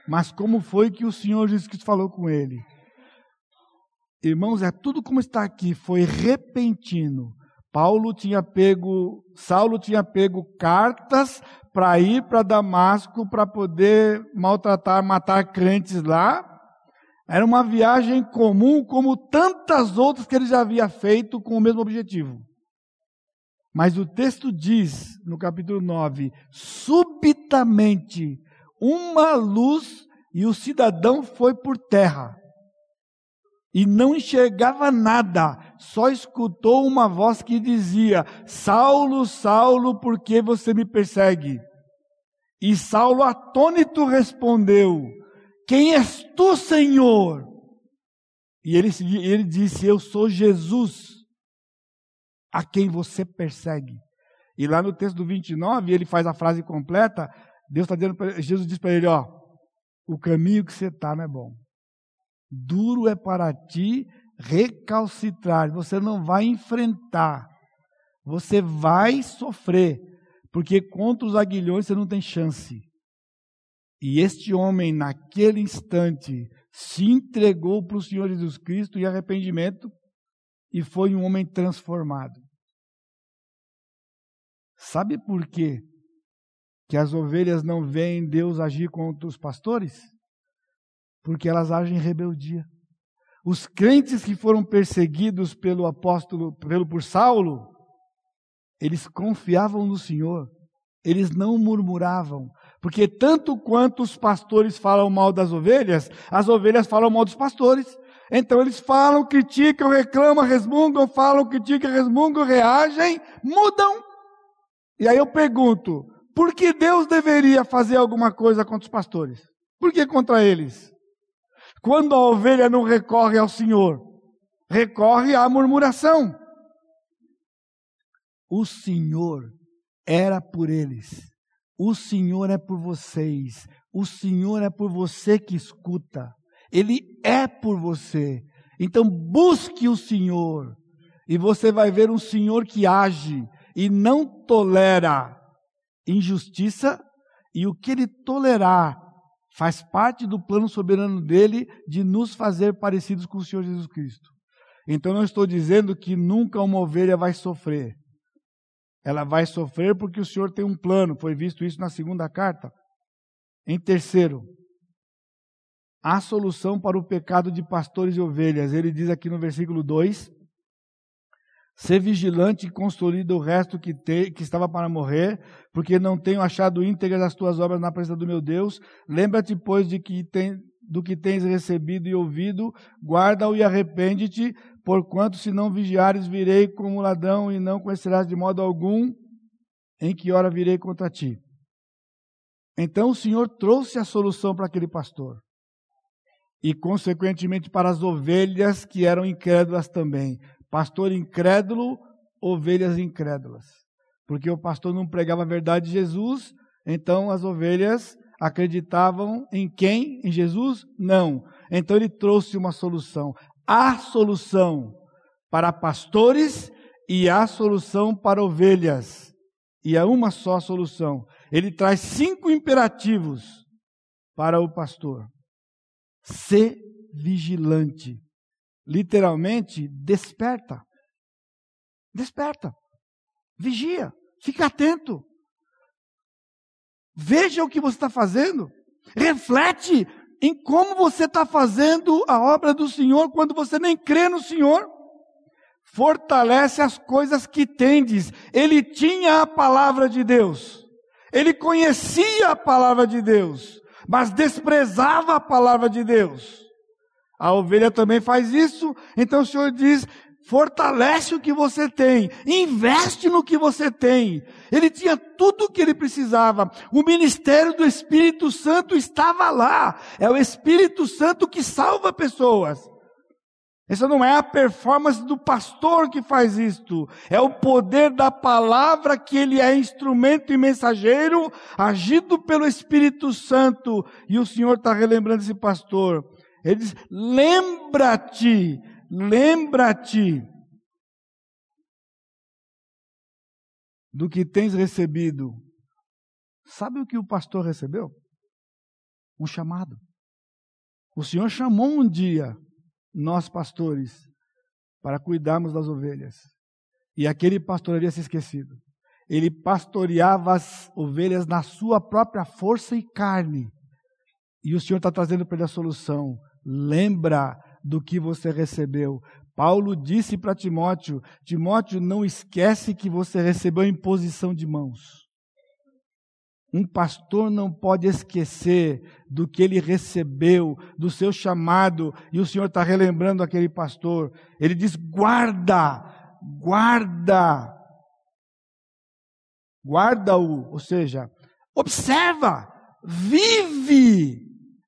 Speaker 1: Mas como foi que o Senhor Jesus Cristo falou com ele? Irmãos, é tudo como está aqui, foi repentino. Paulo tinha pego, Saulo tinha pego cartas para ir para Damasco para poder maltratar, matar crentes lá. Era uma viagem comum, como tantas outras que ele já havia feito com o mesmo objetivo. Mas o texto diz, no capítulo 9: subitamente uma luz e o cidadão foi por terra. E não enxergava nada, só escutou uma voz que dizia: Saulo, Saulo, por que você me persegue? E Saulo, atônito, respondeu: Quem és tu, Senhor? E ele, ele disse: Eu sou Jesus a quem você persegue. E lá no texto do 29, ele faz a frase completa. Deus está dizendo, pra, Jesus diz para ele: Ó, o caminho que você está não é bom. Duro é para ti recalcitrar. Você não vai enfrentar. Você vai sofrer. Porque contra os aguilhões você não tem chance. E este homem, naquele instante, se entregou para o Senhor Jesus Cristo em arrependimento e foi um homem transformado. Sabe por quê que as ovelhas não veem Deus agir contra os pastores? Porque elas agem em rebeldia. Os crentes que foram perseguidos pelo apóstolo, pelo por Saulo, eles confiavam no Senhor. Eles não murmuravam, porque tanto quanto os pastores falam mal das ovelhas, as ovelhas falam mal dos pastores. Então eles falam, criticam, reclamam, resmungam, falam, criticam, resmungam, reagem, mudam. E aí eu pergunto: por que Deus deveria fazer alguma coisa contra os pastores? Por que contra eles? Quando a ovelha não recorre ao Senhor, recorre à murmuração. O Senhor era por eles. O Senhor é por vocês. O Senhor é por você que escuta. Ele é por você. Então busque o Senhor. E você vai ver um Senhor que age, e não tolera injustiça, e o que ele tolerar faz parte do plano soberano dele de nos fazer parecidos com o Senhor Jesus Cristo. Então não estou dizendo que nunca uma ovelha vai sofrer. Ela vai sofrer porque o Senhor tem um plano, foi visto isso na segunda carta. Em terceiro, a solução para o pecado de pastores e ovelhas. Ele diz aqui no versículo 2: Ser vigilante e consolida o resto que, te, que estava para morrer, porque não tenho achado íntegras as tuas obras na presença do meu Deus. Lembra-te, pois, de que tem, do que tens recebido e ouvido, guarda-o e arrepende-te, porquanto se não vigiares, virei como ladrão e não conhecerás de modo algum em que hora virei contra ti. Então o Senhor trouxe a solução para aquele pastor. E, consequentemente, para as ovelhas que eram incrédulas também. Pastor incrédulo, ovelhas incrédulas. Porque o pastor não pregava a verdade de Jesus, então as ovelhas acreditavam em quem? Em Jesus? Não. Então ele trouxe uma solução. Há solução para pastores e há solução para ovelhas. E há uma só solução. Ele traz cinco imperativos para o pastor. Se vigilante literalmente, desperta. Desperta. Vigia. Fica atento. Veja o que você está fazendo. Reflete em como você está fazendo a obra do Senhor quando você nem crê no Senhor. Fortalece as coisas que tendes. Ele tinha a palavra de Deus. Ele conhecia a palavra de Deus, mas desprezava a palavra de Deus. A ovelha também faz isso. Então o Senhor diz: fortalece o que você tem, investe no que você tem. Ele tinha tudo o que ele precisava. O ministério do Espírito Santo estava lá. É o Espírito Santo que salva pessoas. Essa não é a performance do pastor que faz isto, é o poder da palavra que ele é instrumento e mensageiro, agido pelo Espírito Santo. E o Senhor está relembrando esse pastor. Ele diz: lembra-te, lembra-te do que tens recebido. Sabe o que o pastor recebeu? Um chamado. O Senhor chamou um dia nós pastores para cuidarmos das ovelhas. E aquele pastor havia se esquecido. Ele pastoreava as ovelhas na sua própria força e carne. E o Senhor está trazendo para ele a solução. Lembra do que você recebeu. Paulo disse para Timóteo: Timóteo, não esquece que você recebeu imposição de mãos. Um pastor não pode esquecer do que ele recebeu, do seu chamado, e o Senhor está relembrando aquele pastor. Ele diz: guarda, guarda, guarda-o, ou seja, observa, vive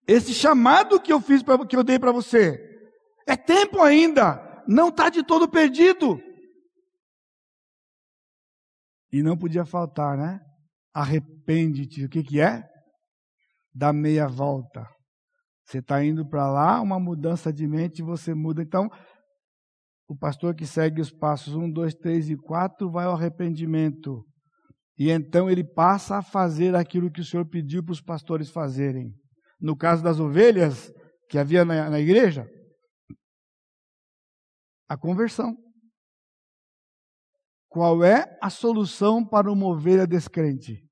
Speaker 1: esse chamado que eu fiz, que eu dei para você. É tempo ainda, não está de todo perdido. E não podia faltar, né? Arrepende-te. O que, que é? Dá meia volta. Você está indo para lá, uma mudança de mente, você muda. Então, o pastor que segue os passos 1, 2, 3 e 4 vai ao arrependimento. E então ele passa a fazer aquilo que o Senhor pediu para os pastores fazerem. No caso das ovelhas que havia na, na igreja, a conversão. Qual é a solução para uma ovelha descrente?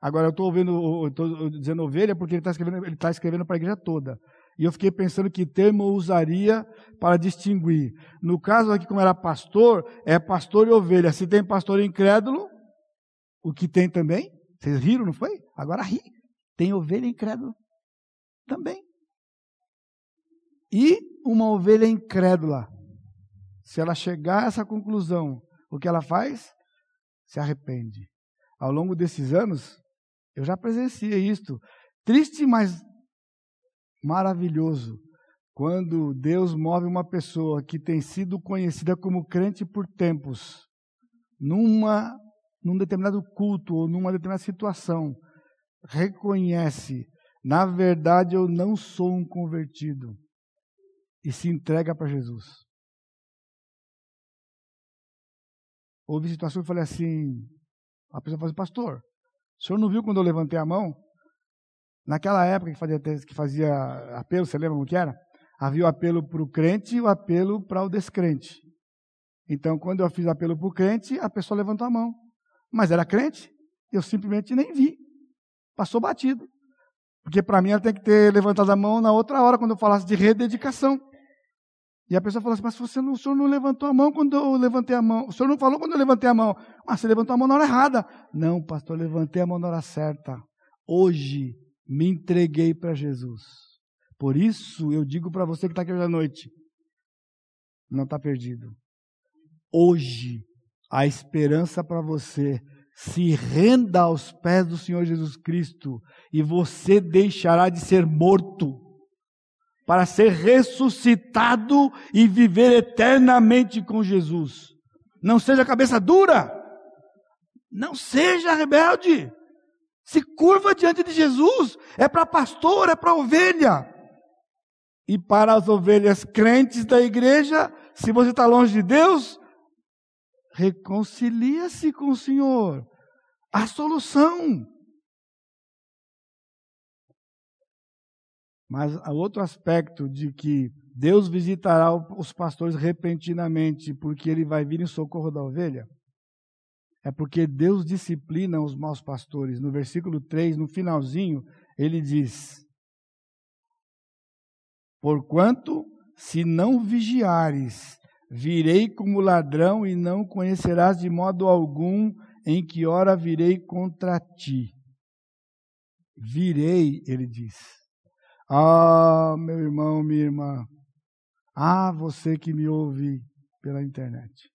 Speaker 1: Agora eu estou ouvindo, estou dizendo ovelha porque ele está escrevendo, ele está escrevendo para a igreja toda. E eu fiquei pensando que termo eu usaria para distinguir. No caso aqui, como era pastor, é pastor e ovelha. Se tem pastor incrédulo, o que tem também? Vocês riram, não foi? Agora ri. Tem ovelha incrédula também. E uma ovelha incrédula se ela chegar a essa conclusão, o que ela faz? Se arrepende. Ao longo desses anos, eu já presenciei isto. Triste, mas maravilhoso. Quando Deus move uma pessoa que tem sido conhecida como crente por tempos, numa, num determinado culto ou numa determinada situação, reconhece, na verdade eu não sou um convertido, e se entrega para Jesus. Houve situações que eu falei assim, a pessoa falou assim, pastor, o senhor não viu quando eu levantei a mão? Naquela época que fazia, que fazia apelo, você lembra como que era? Havia o apelo para o crente e o apelo para o descrente. Então, quando eu fiz apelo para o crente, a pessoa levantou a mão. Mas era crente, eu simplesmente nem vi. Passou batido. Porque para mim ela tem que ter levantado a mão na outra hora, quando eu falasse de rededicação. E a pessoa falou assim, mas você não, o senhor não levantou a mão quando eu levantei a mão. O senhor não falou quando eu levantei a mão. Mas você levantou a mão na hora errada. Não, pastor, eu levantei a mão na hora certa. Hoje me entreguei para Jesus. Por isso eu digo para você que está aqui hoje à noite, não está perdido. Hoje a esperança para você se renda aos pés do Senhor Jesus Cristo e você deixará de ser morto para ser ressuscitado e viver eternamente com Jesus. Não seja cabeça dura, não seja rebelde. Se curva diante de Jesus, é para pastor, é para ovelha. E para as ovelhas crentes da igreja, se você está longe de Deus, reconcilia-se com o Senhor. A solução. Mas outro aspecto de que Deus visitará os pastores repentinamente, porque ele vai vir em socorro da ovelha, é porque Deus disciplina os maus pastores. No versículo 3, no finalzinho, ele diz: Porquanto, se não vigiares, virei como ladrão e não conhecerás de modo algum em que hora virei contra ti. Virei, ele diz. Ah, meu irmão, minha irmã. Ah, você que me ouve pela internet.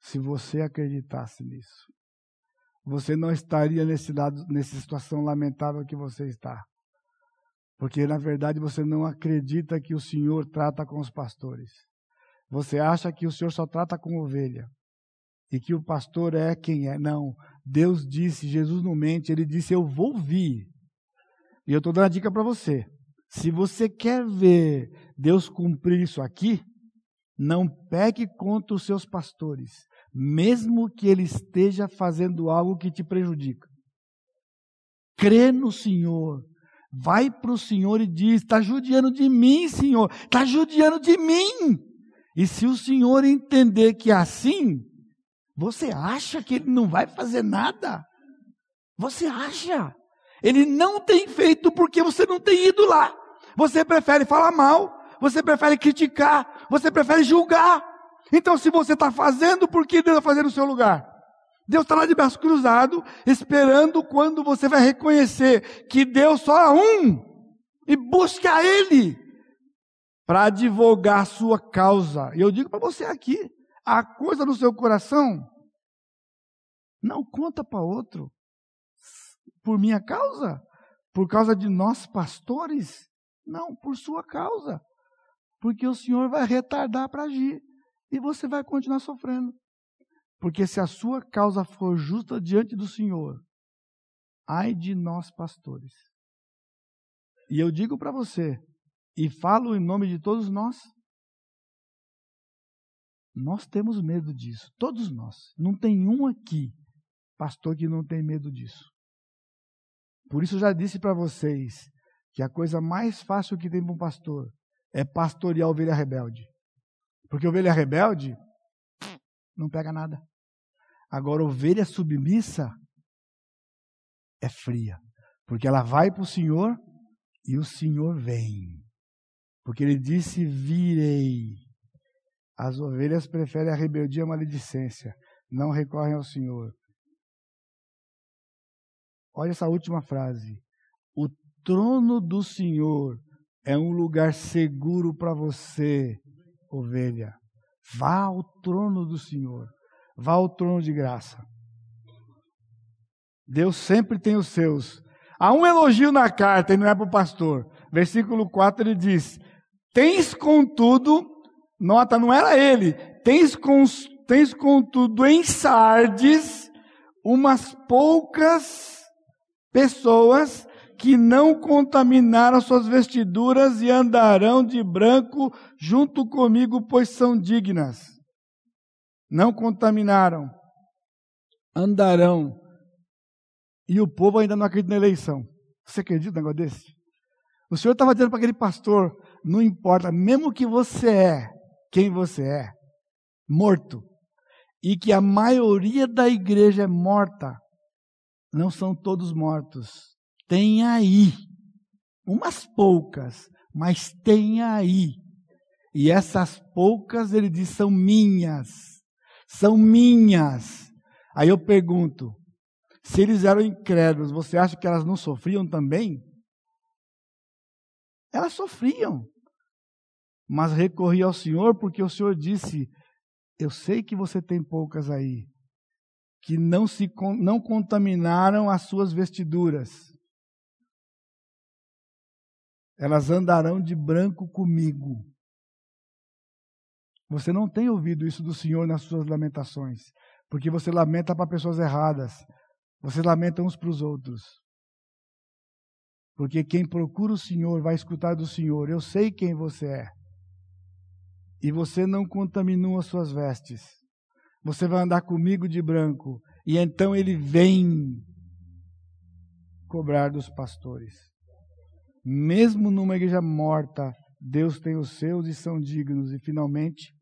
Speaker 1: Se você acreditasse nisso, você não estaria nesse lado, nessa situação lamentável que você está. Porque, na verdade, você não acredita que o Senhor trata com os pastores. Você acha que o Senhor só trata com ovelha. E que o pastor é quem é. Não. Deus disse, Jesus não mente, ele disse: Eu vou vir. E eu estou dando a dica para você. Se você quer ver Deus cumprir isso aqui, não peque contra os seus pastores, mesmo que ele esteja fazendo algo que te prejudica. Crê no Senhor. Vai para o Senhor e diz: está judiando de mim, Senhor, está judiando de mim. E se o Senhor entender que é assim, você acha que ele não vai fazer nada? Você acha? Ele não tem feito porque você não tem ido lá. Você prefere falar mal, você prefere criticar. você prefere julgar. Então, se você está fazendo, por que Deus vai fazer no seu lugar? Deus está lá de braço cruzado, esperando quando você vai reconhecer que Deus só há um e busca Ele para advogar a sua causa. E eu digo para você aqui: a coisa no seu coração, não conta para outro. Por minha causa? Por causa de nós pastores? Não, por sua causa. Porque o Senhor vai retardar para agir. E você vai continuar sofrendo. Porque se a sua causa for justa diante do Senhor, ai de nós pastores. E eu digo para você, e falo em nome de todos nós, nós temos medo disso, todos nós. Não tem um aqui, pastor, que não tem medo disso. Por isso eu já disse para vocês que a coisa mais fácil que tem para um pastor é pastorear ovelha rebelde. Porque ovelha rebelde não pega nada. Agora, ovelha submissa é fria, porque ela vai para o Senhor e o Senhor vem. Porque ele disse: Virei. As ovelhas preferem a rebeldia a maledicência, não recorrem ao Senhor. Olha essa última frase. O trono do Senhor é um lugar seguro para você, ovelha. Vá ao trono do Senhor. Vá ao trono de graça. Deus sempre tem os seus. Há um elogio na carta e não é para o pastor. Versículo 4 ele diz: Tens contudo, nota, não era ele, tens, com, tens contudo em Sardes umas poucas pessoas que não contaminaram suas vestiduras e andarão de branco junto comigo, pois são dignas não contaminaram, andarão. E o povo ainda não acredita na eleição. Você acredita no negócio desse? O Senhor estava dizendo para aquele pastor: não importa, mesmo que você é quem você é, morto, e que a maioria da igreja é morta, não são todos mortos. Tem aí, umas poucas, mas tem aí. E essas poucas, ele diz, são minhas são minhas. Aí eu pergunto: se eles eram incrédulos, você acha que elas não sofriam também? Elas sofriam, mas recorri ao Senhor porque o Senhor disse: Eu sei que você tem poucas aí, que não se não contaminaram as suas vestiduras. Elas andarão de branco comigo. Você não tem ouvido isso do Senhor nas suas lamentações, porque você lamenta para pessoas erradas. Você lamenta uns para os outros. Porque quem procura o Senhor vai escutar do Senhor. Eu sei quem você é. E você não contaminou as suas vestes. Você vai andar comigo de branco. E então ele vem cobrar dos pastores. Mesmo numa igreja morta, Deus tem os seus e são dignos. E finalmente,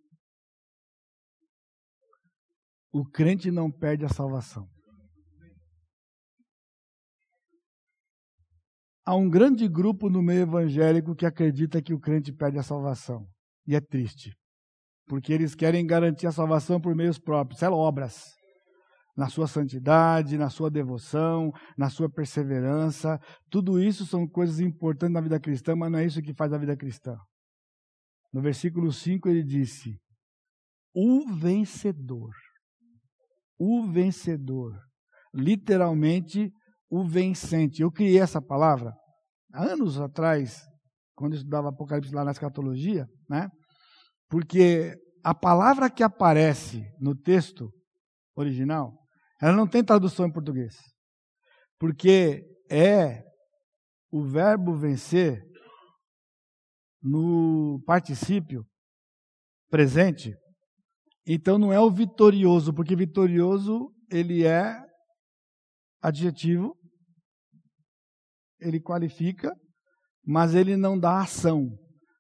Speaker 1: o crente não perde a salvação. Há um grande grupo no meio evangélico que acredita que o crente perde a salvação. E é triste. Porque eles querem garantir a salvação por meios próprios, é obras. Na sua santidade, na sua devoção, na sua perseverança. Tudo isso são coisas importantes na vida cristã, mas não é isso que faz a vida cristã. No versículo 5 ele disse: O vencedor o vencedor. Literalmente, o vencente. Eu criei essa palavra anos atrás, quando eu estudava Apocalipse lá na escatologia, né? Porque a palavra que aparece no texto original, ela não tem tradução em português. Porque é o verbo vencer no particípio presente então não é o vitorioso, porque vitorioso ele é adjetivo, ele qualifica, mas ele não dá ação.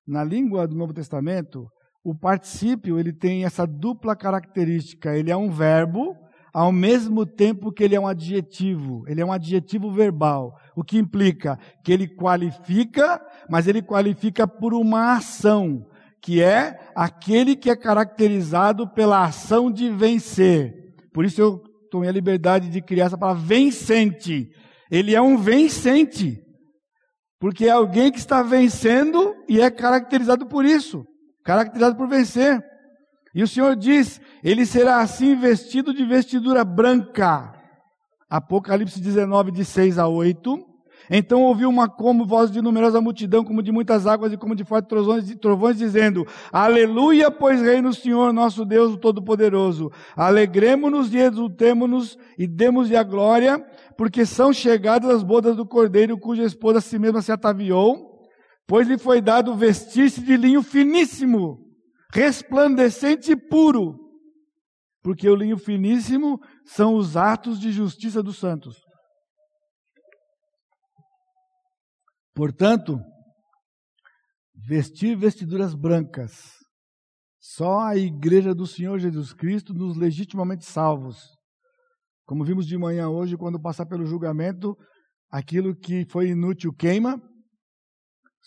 Speaker 1: Na língua do Novo Testamento, o particípio ele tem essa dupla característica. Ele é um verbo, ao mesmo tempo que ele é um adjetivo. Ele é um adjetivo verbal, o que implica que ele qualifica, mas ele qualifica por uma ação que é aquele que é caracterizado pela ação de vencer. Por isso eu tomei a liberdade de criar essa palavra vencente. Ele é um vencente. Porque é alguém que está vencendo e é caracterizado por isso caracterizado por vencer. E o Senhor diz: ele será assim vestido de vestidura branca. Apocalipse 19, de 6 a 8. Então ouviu uma como voz de numerosa multidão, como de muitas águas e como de fortes trovões, trovões, dizendo: Aleluia, pois reina o Senhor nosso Deus, o Todo-Poderoso. Alegremos-nos e exultemos-nos e demos-lhe a glória, porque são chegadas as bodas do Cordeiro, cuja esposa a si mesma se ataviou, pois lhe foi dado vestir-se de linho finíssimo, resplandecente e puro, porque o linho finíssimo são os atos de justiça dos santos. Portanto, vestir vestiduras brancas, só a igreja do Senhor Jesus Cristo nos legitimamente salvos. Como vimos de manhã hoje, quando passar pelo julgamento, aquilo que foi inútil queima,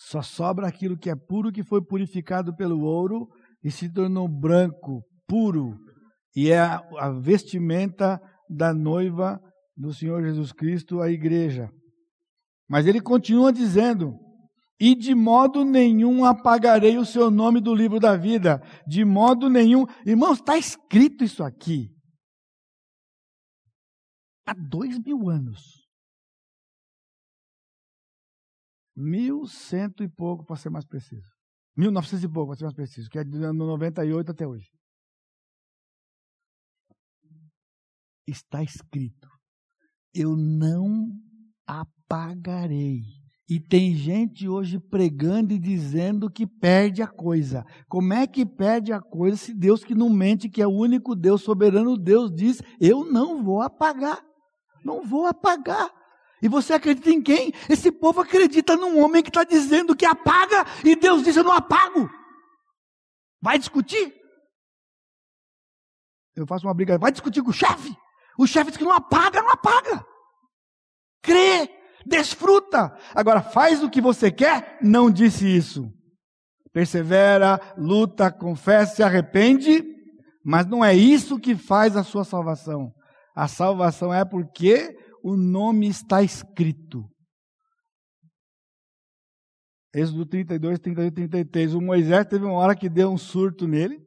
Speaker 1: só sobra aquilo que é puro, que foi purificado pelo ouro e se tornou branco, puro, e é a, vestimenta da noiva do Senhor Jesus Cristo, a igreja. Mas ele continua dizendo: E de modo nenhum apagarei o seu nome do livro da vida, de modo nenhum. Irmãos, está escrito isso aqui. Há dois mil anos. Mil cento e pouco, para ser mais preciso. Mil novecentos e pouco, para ser mais preciso, que é de ano 98 até hoje. Está escrito: Eu não apagarei. E tem gente hoje pregando e dizendo que perde a coisa. Como é que perde a coisa se Deus que não mente, que é o único Deus soberano, Deus diz: Eu não vou apagar. Não vou apagar. E você acredita em quem? Esse povo acredita num homem que está dizendo que apaga e Deus diz: Eu não apago. Vai discutir? Eu faço uma briga, vai discutir com o chefe. O chefe diz que não apaga, não apaga. Crê, desfruta. Agora, faz o que você quer, não disse isso. Persevera, luta, confessa, se arrepende, mas não é isso que faz a sua salvação. A salvação é porque o nome está escrito. Êxodo 32, 32, 33. O Moisés teve uma hora que deu um surto nele,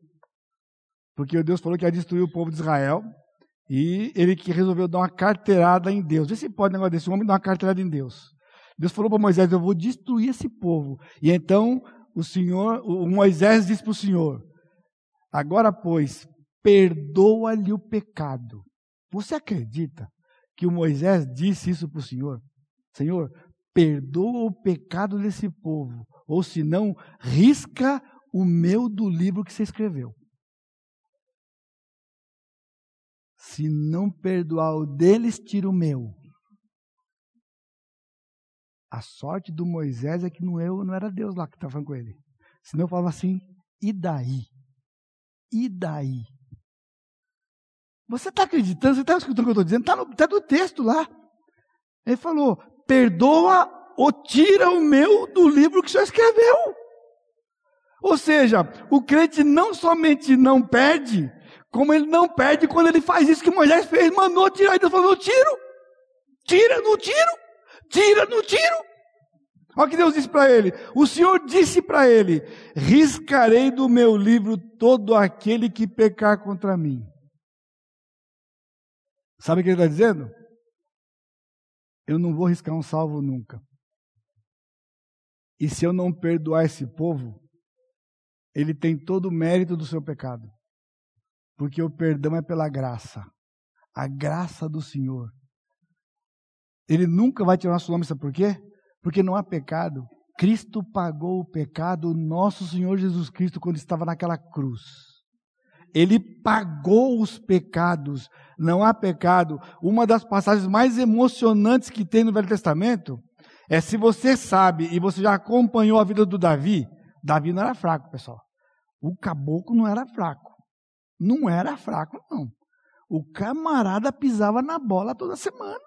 Speaker 1: porque Deus falou que ia destruir o povo de Israel, e ele que resolveu dar uma carteirada em Deus. Vê se pode um negócio desse, homem dar uma carteirada em Deus. Deus falou para Moisés: Eu vou destruir esse povo. E então o Senhor, o Moisés disse para o Senhor: Agora, pois, perdoa-lhe o pecado. Você acredita que o Moisés disse isso para o Senhor: Senhor, perdoa o pecado desse povo, ou se não, risca o meu do livro que você escreveu. Se não perdoar o deles, tira o meu. A sorte do Moisés é que não, eu, não era Deus lá que estava falando com ele. Senão eu falava assim, e daí? E daí? Você está acreditando? Você está escutando o que eu estou dizendo? Está no, tá no texto lá. Ele falou: perdoa ou tira o meu do livro que o senhor escreveu. Ou seja, o crente não somente não perde, como ele não perde quando ele faz isso que Moisés fez, mandou tirar, e Deus falou: tiro, tira, não tiro, tira, não tiro. Olha o que Deus disse para ele: O Senhor disse para ele: Riscarei do meu livro todo aquele que pecar contra mim. Sabe o que ele está dizendo? Eu não vou riscar um salvo nunca. E se eu não perdoar esse povo, ele tem todo o mérito do seu pecado. Porque o perdão é pela graça. A graça do Senhor. Ele nunca vai tirar nosso nome, sabe por quê? Porque não há pecado. Cristo pagou o pecado, nosso Senhor Jesus Cristo, quando estava naquela cruz. Ele pagou os pecados. Não há pecado. Uma das passagens mais emocionantes que tem no Velho Testamento é se você sabe e você já acompanhou a vida do Davi. Davi não era fraco, pessoal. O caboclo não era fraco. Não era fraco, não. O camarada pisava na bola toda semana.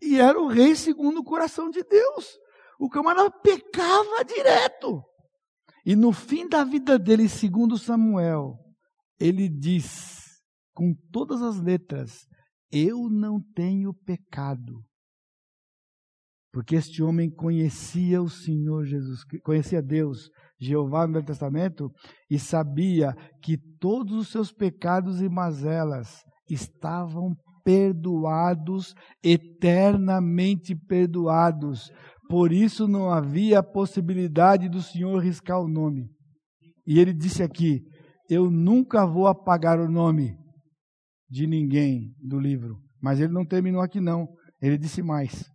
Speaker 1: E era o rei segundo o coração de Deus. O camarada pecava direto. E no fim da vida dele, segundo Samuel, ele diz com todas as letras: Eu não tenho pecado. Porque este homem conhecia o Senhor Jesus, conhecia Deus, Jeová no Velho Testamento, e sabia que todos os seus pecados e mazelas estavam perdoados, eternamente perdoados. Por isso não havia possibilidade do Senhor riscar o nome. E ele disse aqui: Eu nunca vou apagar o nome de ninguém do livro. Mas ele não terminou aqui, não. Ele disse mais.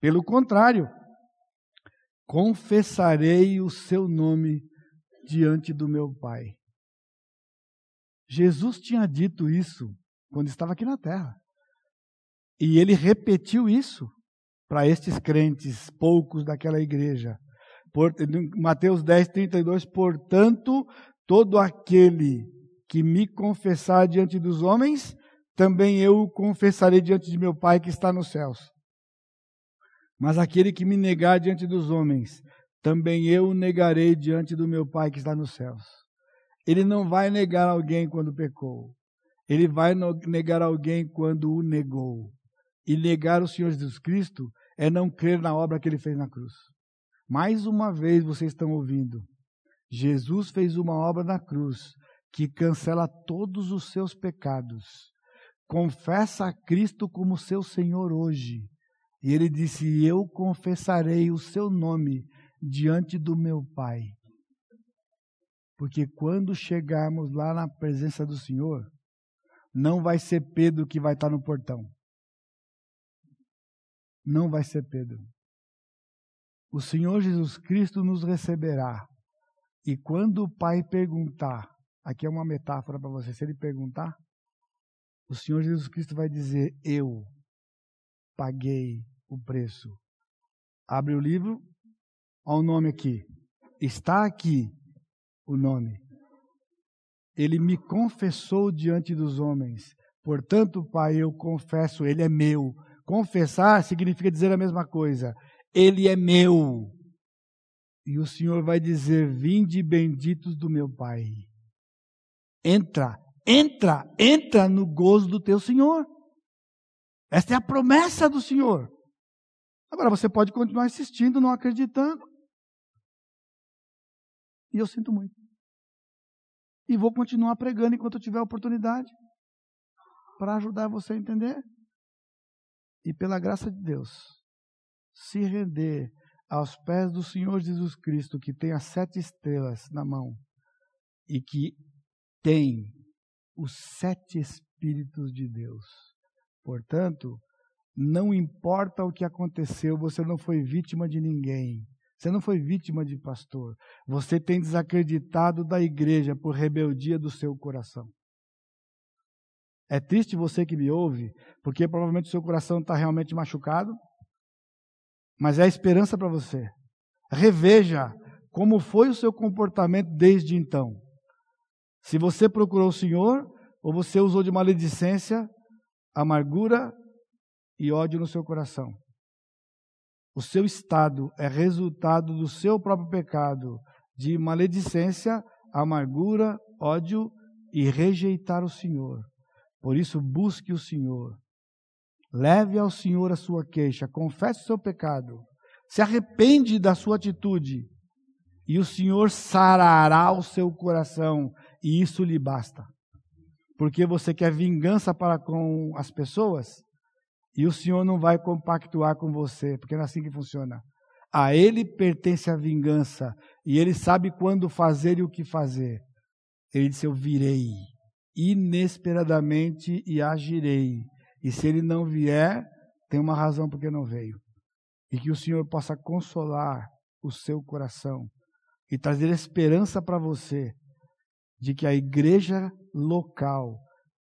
Speaker 1: Pelo contrário, confessarei o seu nome diante do meu Pai. Jesus tinha dito isso quando estava aqui na terra. E ele repetiu isso para estes crentes, poucos daquela igreja. Mateus 10, 32, portanto, todo aquele que me confessar diante dos homens, também eu o confessarei diante de meu Pai que está nos céus. Mas aquele que me negar diante dos homens, também eu o negarei diante do meu Pai que está nos céus. Ele não vai negar alguém quando pecou. Ele vai negar alguém quando o negou. E negar o Senhor Jesus Cristo é não crer na obra que ele fez na cruz. Mais uma vez vocês estão ouvindo. Jesus fez uma obra na cruz que cancela todos os seus pecados. Confessa a Cristo como seu Senhor hoje. E ele disse: Eu confessarei o seu nome diante do meu Pai. Porque quando chegarmos lá na presença do Senhor, não vai ser Pedro que vai estar no portão. Não vai ser Pedro. O Senhor Jesus Cristo nos receberá. E quando o Pai perguntar, aqui é uma metáfora para você, se ele perguntar, o Senhor Jesus Cristo vai dizer: Eu paguei o preço. Abre o livro, olha o nome aqui. Está aqui o nome. Ele me confessou diante dos homens. Portanto, Pai, eu confesso, ele é meu. Confessar significa dizer a mesma coisa. Ele é meu. E o Senhor vai dizer: Vinde benditos do meu Pai. Entra, entra, entra no gozo do teu Senhor. Esta é a promessa do Senhor. Agora você pode continuar insistindo, não acreditando. E eu sinto muito. E vou continuar pregando enquanto eu tiver oportunidade para ajudar você a entender. E pela graça de Deus, se render aos pés do Senhor Jesus Cristo, que tem as sete estrelas na mão e que tem os sete Espíritos de Deus. Portanto, não importa o que aconteceu, você não foi vítima de ninguém. Você não foi vítima de pastor. Você tem desacreditado da igreja por rebeldia do seu coração. É triste você que me ouve, porque provavelmente seu coração está realmente machucado, mas é a esperança para você. Reveja como foi o seu comportamento desde então. Se você procurou o Senhor, ou você usou de maledicência, amargura e ódio no seu coração. O seu estado é resultado do seu próprio pecado, de maledicência, amargura, ódio e rejeitar o Senhor. Por isso, busque o Senhor. Leve ao Senhor a sua queixa, confesse o seu pecado, se arrepende da sua atitude, e o Senhor sarará o seu coração, e isso lhe basta. Porque você quer vingança para com as pessoas? E o Senhor não vai compactuar com você, porque não é assim que funciona. A Ele pertence a vingança, e Ele sabe quando fazer e o que fazer. Ele disse: Eu virei inesperadamente e agirei. E se Ele não vier, tem uma razão porque não veio. E que o Senhor possa consolar o seu coração e trazer esperança para você de que a igreja local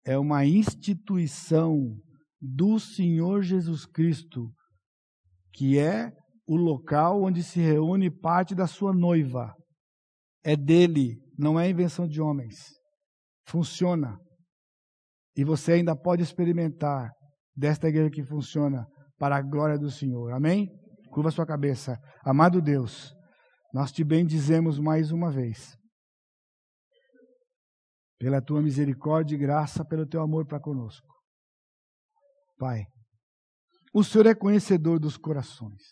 Speaker 1: é uma instituição do Senhor Jesus Cristo, que é o local onde se reúne parte da sua noiva. É dele, não é invenção de homens. Funciona. E você ainda pode experimentar desta igreja que funciona para a glória do Senhor. Amém? Curva sua cabeça. Amado Deus, nós te bendizemos mais uma vez. Pela tua misericórdia e graça, pelo teu amor para conosco. Pai, o Senhor é conhecedor dos corações.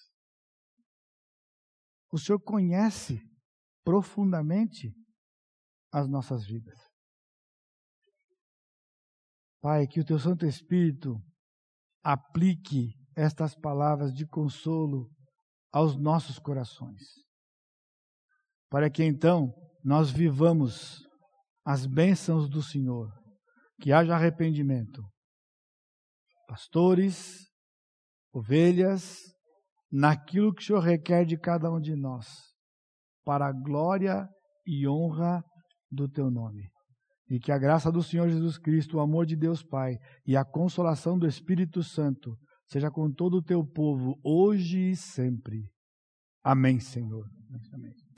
Speaker 1: O Senhor conhece profundamente as nossas vidas. Pai, que o teu Santo Espírito aplique estas palavras de consolo aos nossos corações, para que então nós vivamos as bênçãos do Senhor, que haja arrependimento. Pastores, ovelhas, naquilo que o Senhor requer de cada um de nós, para a glória e honra do teu nome. E que a graça do Senhor Jesus Cristo, o amor de Deus Pai e a consolação do Espírito Santo seja com todo o teu povo, hoje e sempre. Amém, Senhor. Amém.